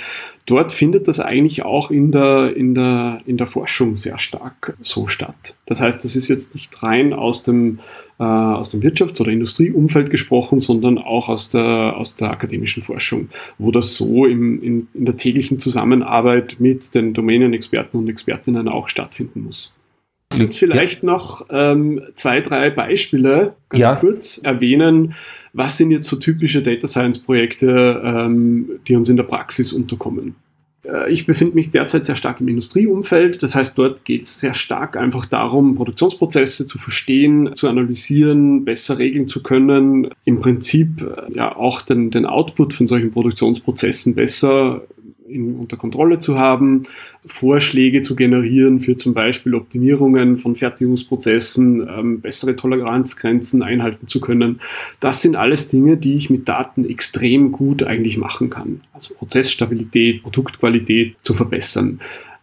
Dort findet das eigentlich auch in der, in, der, in der Forschung sehr stark so statt. Das heißt, das ist jetzt nicht rein aus dem, äh, aus dem Wirtschafts- oder Industrieumfeld gesprochen, sondern auch aus der, aus der akademischen Forschung, wo das so im, in, in der täglichen Zusammenarbeit mit den Domänenexperten und Expertinnen auch stattfinden muss. Jetzt vielleicht ja. noch ähm, zwei, drei Beispiele ganz ja. kurz erwähnen. Was sind jetzt so typische Data Science Projekte, ähm, die uns in der Praxis unterkommen? Äh, ich befinde mich derzeit sehr stark im Industrieumfeld. Das heißt, dort geht es sehr stark einfach darum, Produktionsprozesse zu verstehen, zu analysieren, besser regeln zu können, im Prinzip äh, ja auch den, den Output von solchen Produktionsprozessen besser in, unter Kontrolle zu haben, Vorschläge zu generieren für zum Beispiel Optimierungen von Fertigungsprozessen, ähm, bessere Toleranzgrenzen einhalten zu können. Das sind alles Dinge, die ich mit Daten extrem gut eigentlich machen kann. Also Prozessstabilität, Produktqualität zu verbessern.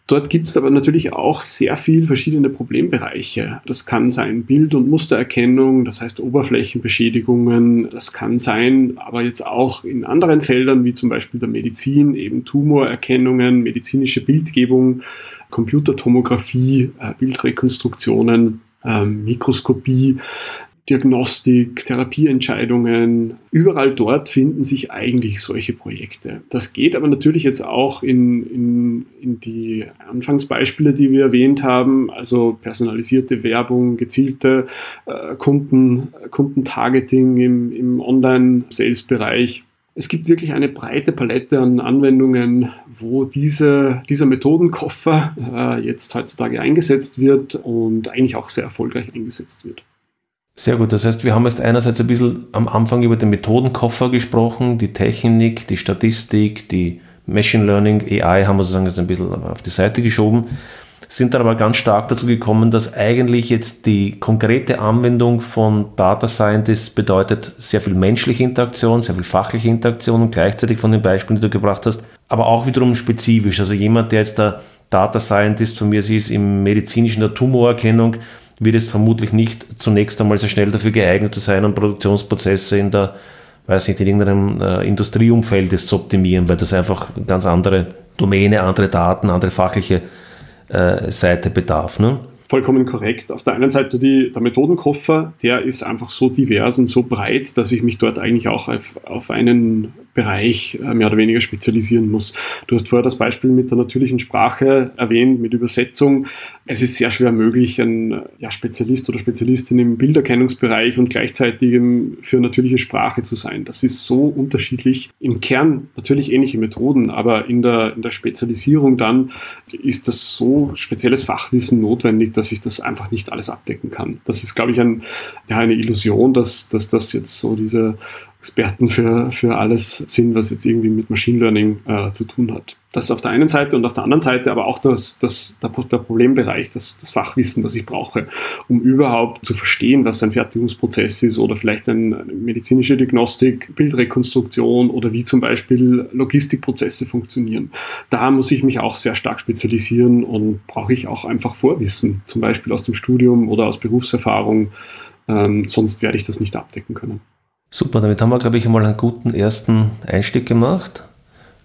Dort gibt es aber natürlich auch sehr viel verschiedene Problembereiche. Das kann sein Bild- und Mustererkennung, das heißt Oberflächenbeschädigungen. Das kann sein, aber jetzt auch in anderen Feldern, wie zum Beispiel der Medizin, eben Tumorerkennungen, medizinische Bildgebung, Computertomographie, äh, Bildrekonstruktionen, ähm, Mikroskopie. Diagnostik, Therapieentscheidungen. Überall dort finden sich eigentlich solche Projekte. Das geht aber natürlich jetzt auch in, in, in die Anfangsbeispiele, die wir erwähnt haben, also personalisierte Werbung, gezielte äh, Kunden, Kundentargeting im, im Online-Sales-Bereich. Es gibt wirklich eine breite Palette an Anwendungen, wo diese, dieser Methodenkoffer äh, jetzt heutzutage eingesetzt wird und eigentlich auch sehr erfolgreich eingesetzt wird. Sehr gut. Das heißt, wir haben jetzt einerseits ein bisschen am Anfang über den Methodenkoffer gesprochen, die Technik, die Statistik, die Machine Learning, AI haben wir sozusagen jetzt ein bisschen auf die Seite geschoben, sind dann aber ganz stark dazu gekommen, dass eigentlich jetzt die konkrete Anwendung von Data Scientist bedeutet sehr viel menschliche Interaktion, sehr viel fachliche Interaktion und gleichzeitig von den Beispielen, die du gebracht hast, aber auch wiederum spezifisch. Also jemand, der jetzt der Data Scientist von mir ist im medizinischen der Tumorerkennung, wird es vermutlich nicht zunächst einmal sehr schnell dafür geeignet zu sein, um Produktionsprozesse in der, weiß nicht, in irgendeinem äh, Industrieumfeld zu optimieren, weil das einfach ganz andere Domäne, andere Daten, andere fachliche äh, Seite bedarf. Ne? vollkommen korrekt. Auf der einen Seite die, der Methodenkoffer, der ist einfach so divers und so breit, dass ich mich dort eigentlich auch auf, auf einen Bereich äh, mehr oder weniger spezialisieren muss. Du hast vorher das Beispiel mit der natürlichen Sprache erwähnt, mit Übersetzung. Es ist sehr schwer möglich, ein ja, Spezialist oder Spezialistin im Bilderkennungsbereich und gleichzeitig für natürliche Sprache zu sein. Das ist so unterschiedlich. Im Kern natürlich ähnliche Methoden, aber in der, in der Spezialisierung dann ist das so spezielles Fachwissen notwendig, dass ich das einfach nicht alles abdecken kann. Das ist, glaube ich, ein, ja, eine Illusion, dass, dass das jetzt so diese Experten für, für alles sind, was jetzt irgendwie mit Machine Learning äh, zu tun hat. Das auf der einen Seite und auf der anderen Seite aber auch das, das, der, Problembereich, das, das Fachwissen, das ich brauche, um überhaupt zu verstehen, was ein Fertigungsprozess ist oder vielleicht eine medizinische Diagnostik, Bildrekonstruktion oder wie zum Beispiel Logistikprozesse funktionieren. Da muss ich mich auch sehr stark spezialisieren und brauche ich auch einfach Vorwissen, zum Beispiel aus dem Studium oder aus Berufserfahrung. Ähm, sonst werde ich das nicht abdecken können. Super, damit haben wir, glaube ich, einmal einen guten ersten Einstieg gemacht.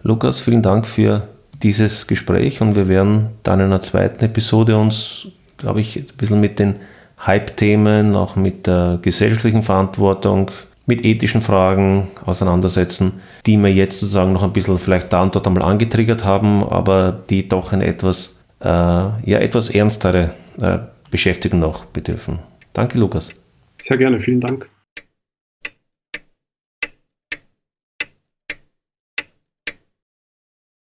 Lukas, vielen Dank für dieses Gespräch und wir werden dann in einer zweiten Episode uns, glaube ich, ein bisschen mit den Hype-Themen, auch mit der gesellschaftlichen Verantwortung, mit ethischen Fragen auseinandersetzen, die wir jetzt sozusagen noch ein bisschen vielleicht da und dort einmal angetriggert haben, aber die doch eine etwas, äh, ja, etwas ernstere äh, Beschäftigung noch bedürfen. Danke, Lukas. Sehr gerne, vielen Dank.